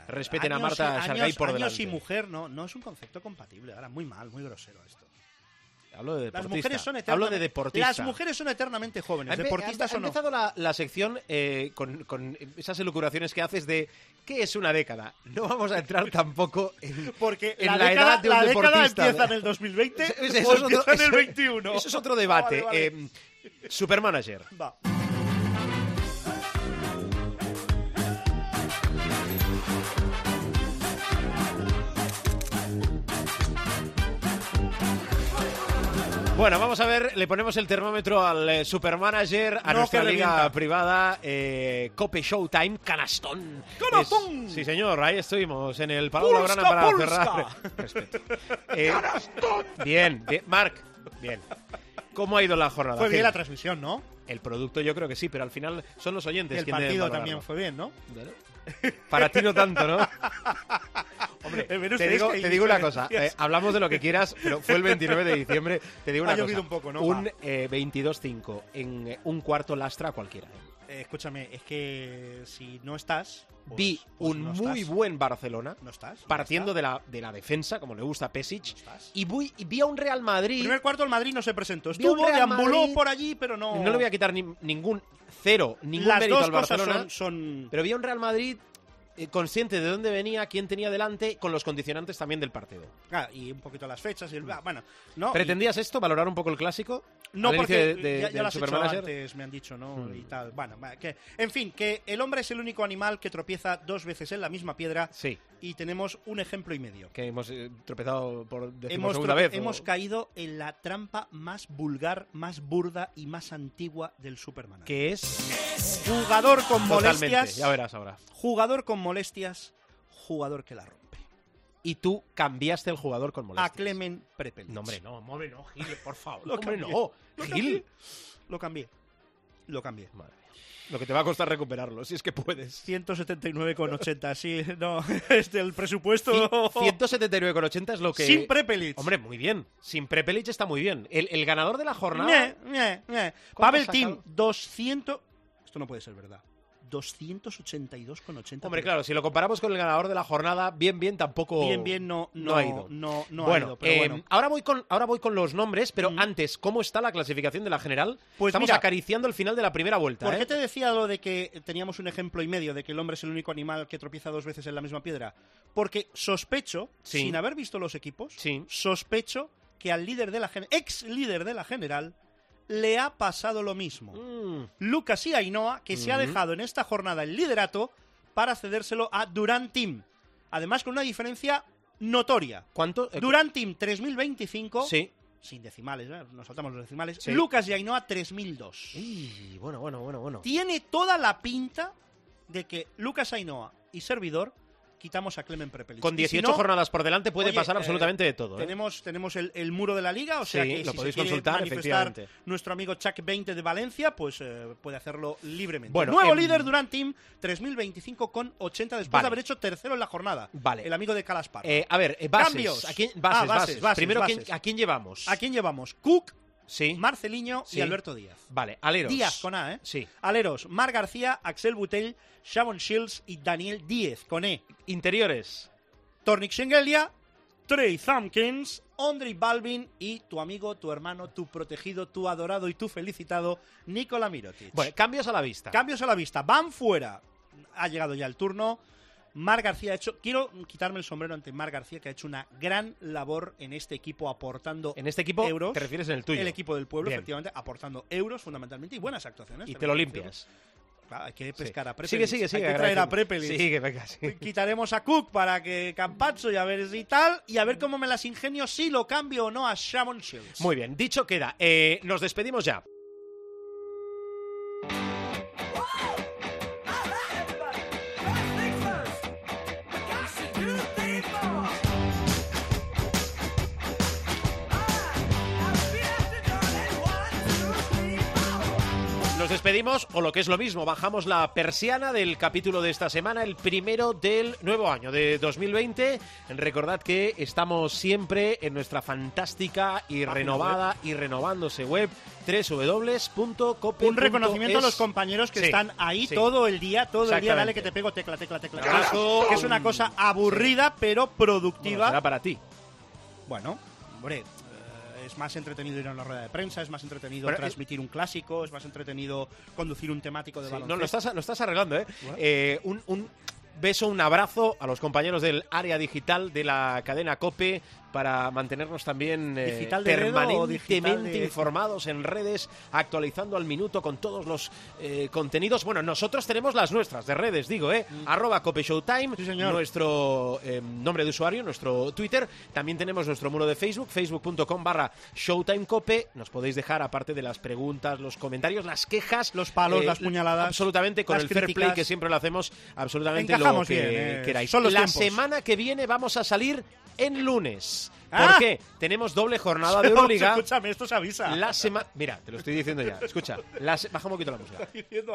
[SPEAKER 3] respeten a
[SPEAKER 12] Años
[SPEAKER 3] Marta
[SPEAKER 12] y-
[SPEAKER 3] Shargay
[SPEAKER 12] años-
[SPEAKER 3] por
[SPEAKER 12] años
[SPEAKER 3] delante.
[SPEAKER 12] y mujer no, no es un concepto compatible. Ahora, muy mal, muy grosero esto.
[SPEAKER 3] Hablo de
[SPEAKER 12] Las
[SPEAKER 3] deportista.
[SPEAKER 12] mujeres son
[SPEAKER 3] Hablo
[SPEAKER 12] eternamente,
[SPEAKER 3] de deportista.
[SPEAKER 12] Las mujeres son eternamente jóvenes,
[SPEAKER 3] Ha empe-
[SPEAKER 12] deportistas
[SPEAKER 3] ha,
[SPEAKER 12] o no.
[SPEAKER 3] empezado la, la sección eh, con, con esas elucuraciones que haces de ¿qué es una década? No vamos a entrar tampoco en,
[SPEAKER 12] Porque
[SPEAKER 3] en
[SPEAKER 12] la,
[SPEAKER 3] la,
[SPEAKER 12] década,
[SPEAKER 3] edad de un
[SPEAKER 12] la década
[SPEAKER 3] deportista.
[SPEAKER 12] empieza en el 2020
[SPEAKER 3] Eso-
[SPEAKER 12] o
[SPEAKER 3] eso es otro-
[SPEAKER 12] empieza en el
[SPEAKER 3] eso-
[SPEAKER 12] 21.
[SPEAKER 3] Eso es otro debate.
[SPEAKER 12] Vale, vale.
[SPEAKER 3] Eh, Supermanager.
[SPEAKER 12] Va.
[SPEAKER 3] Bueno, vamos a ver, le ponemos el termómetro al eh, supermanager, a
[SPEAKER 12] No,
[SPEAKER 3] nuestra
[SPEAKER 12] que
[SPEAKER 3] liga
[SPEAKER 12] revienta.
[SPEAKER 3] privada, eh, Cope Showtime, Canastón.
[SPEAKER 12] ¡Canastón!
[SPEAKER 3] Sí, señor, ahí estuvimos, en el Palau Blaugrana para cerrar. Respeto. Eh, bien, bien, Marc, bien. ¿Cómo ha ido la jornada?
[SPEAKER 12] Fue bien
[SPEAKER 3] Gil?
[SPEAKER 12] la transmisión, ¿no?
[SPEAKER 3] El producto yo creo que sí, pero al final son los oyentes
[SPEAKER 12] el
[SPEAKER 3] quienes
[SPEAKER 12] partido también fue bien, ¿no?
[SPEAKER 3] Para ti no tanto, ¿no? [LAUGHS] Hombre, te digo, te digo una cosa, [LAUGHS] eh, hablamos de lo que quieras, pero fue el 29 de diciembre, te digo
[SPEAKER 12] Ha
[SPEAKER 3] una cosa.
[SPEAKER 12] llovido un poco, ¿no?
[SPEAKER 3] Un
[SPEAKER 12] Va.
[SPEAKER 3] eh, 22-5 en eh, un cuarto lastra a cualquiera. Eh.
[SPEAKER 12] Escúchame, es que si no estás... pues-
[SPEAKER 3] Vi
[SPEAKER 12] pues
[SPEAKER 3] un
[SPEAKER 12] no
[SPEAKER 3] muy
[SPEAKER 12] estás.
[SPEAKER 3] buen Barcelona,
[SPEAKER 12] No estás. no
[SPEAKER 3] partiendo de la, de la defensa, como le gusta a Pesic,
[SPEAKER 12] estás.
[SPEAKER 3] y, voy- y vi a un Real Madrid,
[SPEAKER 12] primer cuarto el Madrid no se presentó.
[SPEAKER 3] Vi
[SPEAKER 12] Estuvo, deambuló
[SPEAKER 3] Madrid-
[SPEAKER 12] por allí, pero no...
[SPEAKER 3] no le voy a quitar ni- ningún cero, ningún
[SPEAKER 12] Las
[SPEAKER 3] mérito
[SPEAKER 12] dos
[SPEAKER 3] al
[SPEAKER 12] cosas
[SPEAKER 3] Barcelona,
[SPEAKER 12] son, son-
[SPEAKER 3] pero vi a un Real Madrid consciente de dónde venía, quién tenía delante, con los condicionantes también del partido.
[SPEAKER 12] Ah, y un poquito las fechas y el... ah, Bueno, no...
[SPEAKER 3] ¿Pretendías esto, valorar un poco el clásico?
[SPEAKER 12] No, porque
[SPEAKER 3] de- de-
[SPEAKER 12] ya, ya las antes, me han dicho, ¿no?
[SPEAKER 3] Mm.
[SPEAKER 12] Y tal. Bueno, que, en fin, que el hombre es el único animal que tropieza dos veces en la misma piedra
[SPEAKER 3] Sí,
[SPEAKER 12] y tenemos un ejemplo y medio.
[SPEAKER 3] que hemos eh, tropezado por
[SPEAKER 12] Hemos,
[SPEAKER 3] vez. o-
[SPEAKER 12] hemos caído en la trampa más vulgar, más burda y más antigua del Superman.
[SPEAKER 3] que es
[SPEAKER 12] Jugador con
[SPEAKER 3] totalmente,
[SPEAKER 12] molestias,
[SPEAKER 3] ya verás ahora.
[SPEAKER 12] jugador con molestias, jugador que la rompe.
[SPEAKER 3] Y tú cambiaste el jugador con molestias.
[SPEAKER 12] A Clemen Prepelic.
[SPEAKER 3] No, hombre, no, hombre, no, Gil, por favor.
[SPEAKER 12] Lo
[SPEAKER 3] hombre,
[SPEAKER 12] cambié.
[SPEAKER 3] no.
[SPEAKER 12] Lo
[SPEAKER 3] Gil.
[SPEAKER 12] cambié. Lo cambié. Lo.
[SPEAKER 3] Madre mía. Lo que te va a costar recuperarlo, si es que puedes.
[SPEAKER 12] 179,80, sí, no, [LAUGHS] es del presupuesto.
[SPEAKER 3] 179,80 es lo que...
[SPEAKER 12] Sin Prepelic.
[SPEAKER 3] Hombre, muy bien. Sin Prepelic está muy bien. El, el ganador de la jornada...
[SPEAKER 12] Ñe, Ñe, Ñe.
[SPEAKER 3] ¿Cuánto
[SPEAKER 12] Pavel
[SPEAKER 3] sacado?
[SPEAKER 12] 200. Esto no puede ser verdad. 282,80.
[SPEAKER 3] Hombre, claro, si lo comparamos con el ganador de la jornada, bien, bien, tampoco...
[SPEAKER 12] Bien, bien, no, no,
[SPEAKER 3] no ha ido.
[SPEAKER 12] No, no
[SPEAKER 3] bueno,
[SPEAKER 12] ha ido, pero
[SPEAKER 3] eh,
[SPEAKER 12] bueno.
[SPEAKER 3] Ahora, voy con, ahora voy con los nombres, pero
[SPEAKER 12] Mm.
[SPEAKER 3] antes, ¿cómo está la clasificación de la general?
[SPEAKER 12] Pues
[SPEAKER 3] Estamos
[SPEAKER 12] mira,
[SPEAKER 3] acariciando el final de la primera vuelta.
[SPEAKER 12] ¿Por
[SPEAKER 3] ¿eh?
[SPEAKER 12] qué te decía lo de que teníamos un ejemplo y medio de que el hombre es el único animal que tropieza dos veces en la misma piedra? Porque sospecho,
[SPEAKER 3] Sí.
[SPEAKER 12] sin haber visto los equipos,
[SPEAKER 3] Sí.
[SPEAKER 12] sospecho que al líder de la ex líder de la general le ha pasado lo mismo.
[SPEAKER 3] Mm,
[SPEAKER 12] Lucas y Ainhoa, que se ha dejado en esta jornada el liderato para cedérselo a Durant Team. Además, con una diferencia notoria.
[SPEAKER 3] ¿Cuánto? Eh,
[SPEAKER 12] Durant Team 3025,
[SPEAKER 3] Sí.
[SPEAKER 12] sin decimales, ¿eh? nos saltamos los decimales.
[SPEAKER 3] Sí.
[SPEAKER 12] Lucas y Ainhoa 3002.
[SPEAKER 3] Y bueno, bueno, bueno, bueno.
[SPEAKER 12] Tiene toda la pinta de que Lucas Ainhoa y servidor quitamos a Clemen Prepelic.
[SPEAKER 3] Con
[SPEAKER 12] Y si
[SPEAKER 3] 18
[SPEAKER 12] no,
[SPEAKER 3] jornadas por delante puede
[SPEAKER 12] oye,
[SPEAKER 3] pasar
[SPEAKER 12] eh,
[SPEAKER 3] absolutamente de todo. ¿eh?
[SPEAKER 12] Tenemos, tenemos el, el muro de la liga, o sea
[SPEAKER 3] Sí,
[SPEAKER 12] que
[SPEAKER 3] lo
[SPEAKER 12] si
[SPEAKER 3] podéis
[SPEAKER 12] se
[SPEAKER 3] consultar,
[SPEAKER 12] manifestar
[SPEAKER 3] efectivamente.
[SPEAKER 12] nuestro amigo Chuck 20 de Valencia, pues eh, puede hacerlo libremente.
[SPEAKER 3] Bueno,
[SPEAKER 12] Nuevo
[SPEAKER 3] em,
[SPEAKER 12] líder Durant Team, 3025 con 80 después
[SPEAKER 3] Vale.
[SPEAKER 12] de haber hecho tercero en la jornada.
[SPEAKER 3] Vale.
[SPEAKER 12] El amigo de Calaspar.
[SPEAKER 3] A ver, bases.
[SPEAKER 12] Cambios.
[SPEAKER 3] ¿A quién,
[SPEAKER 12] Ah,
[SPEAKER 3] bases,
[SPEAKER 12] bases,
[SPEAKER 3] bases.
[SPEAKER 12] bases,
[SPEAKER 3] Primero, ¿quién-
[SPEAKER 12] bases.
[SPEAKER 3] ¿a quién llevamos?
[SPEAKER 12] ¿A quién llevamos? Cook,
[SPEAKER 3] Sí.
[SPEAKER 12] Marceliño
[SPEAKER 3] Sí.
[SPEAKER 12] y Alberto Díaz.
[SPEAKER 3] Vale, aleros.
[SPEAKER 12] Díaz con A, ¿eh?
[SPEAKER 3] Sí.
[SPEAKER 12] Aleros, Mar García, Axel Butell, Shavon Shields y Daniel Díez con E.
[SPEAKER 3] Interiores.
[SPEAKER 12] Tornik Schengelia, Trey Thumpkins, Ondrej Balvin y tu amigo, tu hermano, tu protegido, tu adorado y tu felicitado, Nikola Mirotic.
[SPEAKER 3] Bueno, cambios a la vista.
[SPEAKER 12] Cambios a la vista. Van fuera. Ha llegado ya el turno. Mar García ha hecho. Quiero quitarme el sombrero ante Mar García, que ha hecho una gran labor en este equipo, aportando
[SPEAKER 3] en este equipo
[SPEAKER 12] euros.
[SPEAKER 3] te refieres en el tuyo.
[SPEAKER 12] El equipo del pueblo,
[SPEAKER 3] Bien.
[SPEAKER 12] efectivamente, aportando euros fundamentalmente y buenas actuaciones.
[SPEAKER 3] Y te lo limpias.
[SPEAKER 12] Claro, hay que
[SPEAKER 3] Sí.
[SPEAKER 12] pescar a Prepelic.
[SPEAKER 3] Sigue, sigue, sigue.
[SPEAKER 12] Hay que traer a. Prepelic.
[SPEAKER 3] Sigue, venga.
[SPEAKER 12] Quitaremos a Cook para que Campazzo y a ver si tal. Y a ver cómo me las ingenio si lo cambio o no a Shamon Shields.
[SPEAKER 3] Muy bien, dicho queda. Eh, nos despedimos ya. Despedimos, o lo que es lo mismo, bajamos la persiana del capítulo de esta semana, el primero del nuevo año de 2020. Recordad que estamos siempre en nuestra fantástica y
[SPEAKER 12] Página
[SPEAKER 3] renovada y renovándose web www.cope.es.
[SPEAKER 12] Un reconocimiento a los compañeros que
[SPEAKER 3] Sí,
[SPEAKER 12] están ahí
[SPEAKER 3] sí.
[SPEAKER 12] todo el día, todo el día, dale que te pego tecla, tecla, tecla. Que es una cosa aburrida pero
[SPEAKER 3] Bueno,
[SPEAKER 12] productiva.
[SPEAKER 3] será para ti.
[SPEAKER 12] Bueno, hombre, es más entretenido ir a una rueda de prensa, es más entretenido
[SPEAKER 3] Pero es-
[SPEAKER 12] transmitir un clásico, es más entretenido conducir un temático de
[SPEAKER 3] Sí,
[SPEAKER 12] baloncesto.
[SPEAKER 3] no, lo estás, lo estás arreglando, ¿eh? Eh, un, un beso, un abrazo a los compañeros del área digital de la cadena COPE, para mantenernos también eh,
[SPEAKER 12] ¿Digital de dedo o digital
[SPEAKER 3] permanentemente
[SPEAKER 12] de-
[SPEAKER 3] informados en redes, actualizando al minuto con todos los eh, contenidos. Bueno, nosotros tenemos las nuestras de redes, digo, ¿eh? Arroba Cope Showtime, nuestro eh, nombre de usuario, nuestro Twitter. También tenemos nuestro muro de Facebook, facebook.com barra Showtime Cope. Nos podéis dejar, aparte de las preguntas, los comentarios, las quejas.
[SPEAKER 12] Los palos, las puñaladas,
[SPEAKER 3] Absolutamente, con el fair play que siempre lo hacemos, absolutamente lo que
[SPEAKER 12] bien,
[SPEAKER 3] queráis.
[SPEAKER 12] son los
[SPEAKER 3] La
[SPEAKER 12] tiempos.
[SPEAKER 3] semana que viene vamos a salir en lunes. ¿Por
[SPEAKER 12] Ah.
[SPEAKER 3] qué? Tenemos doble jornada de [LAUGHS] Euroliga.
[SPEAKER 12] Escúchame, esto se avisa.
[SPEAKER 3] La semana. Mira, te lo estoy diciendo ya. Escucha, la se- baja un poquito la música.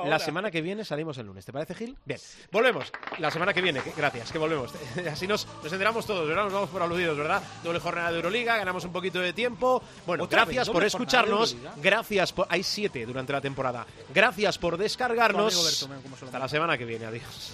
[SPEAKER 3] La semana que viene salimos el lunes. ¿Te parece, Gil? Bien. Volvemos. La semana que viene. que- gracias, que volvemos. [LAUGHS] Así nos, nos enteramos todos, ¿verdad? Nos vamos por aludidos, ¿verdad? Doble jornada de Euroliga, ganamos un poquito de tiempo. Bueno,
[SPEAKER 12] ¿Otra
[SPEAKER 3] gracias
[SPEAKER 12] vez?
[SPEAKER 3] por
[SPEAKER 12] ¿Doble jornada de
[SPEAKER 3] escucharnos. Gracias por. Hay siete durante la temporada. Gracias por descargarnos.
[SPEAKER 12] Tu amigo Bertomeu, ¿cómo se lo
[SPEAKER 3] Hasta la semana que viene. Adiós.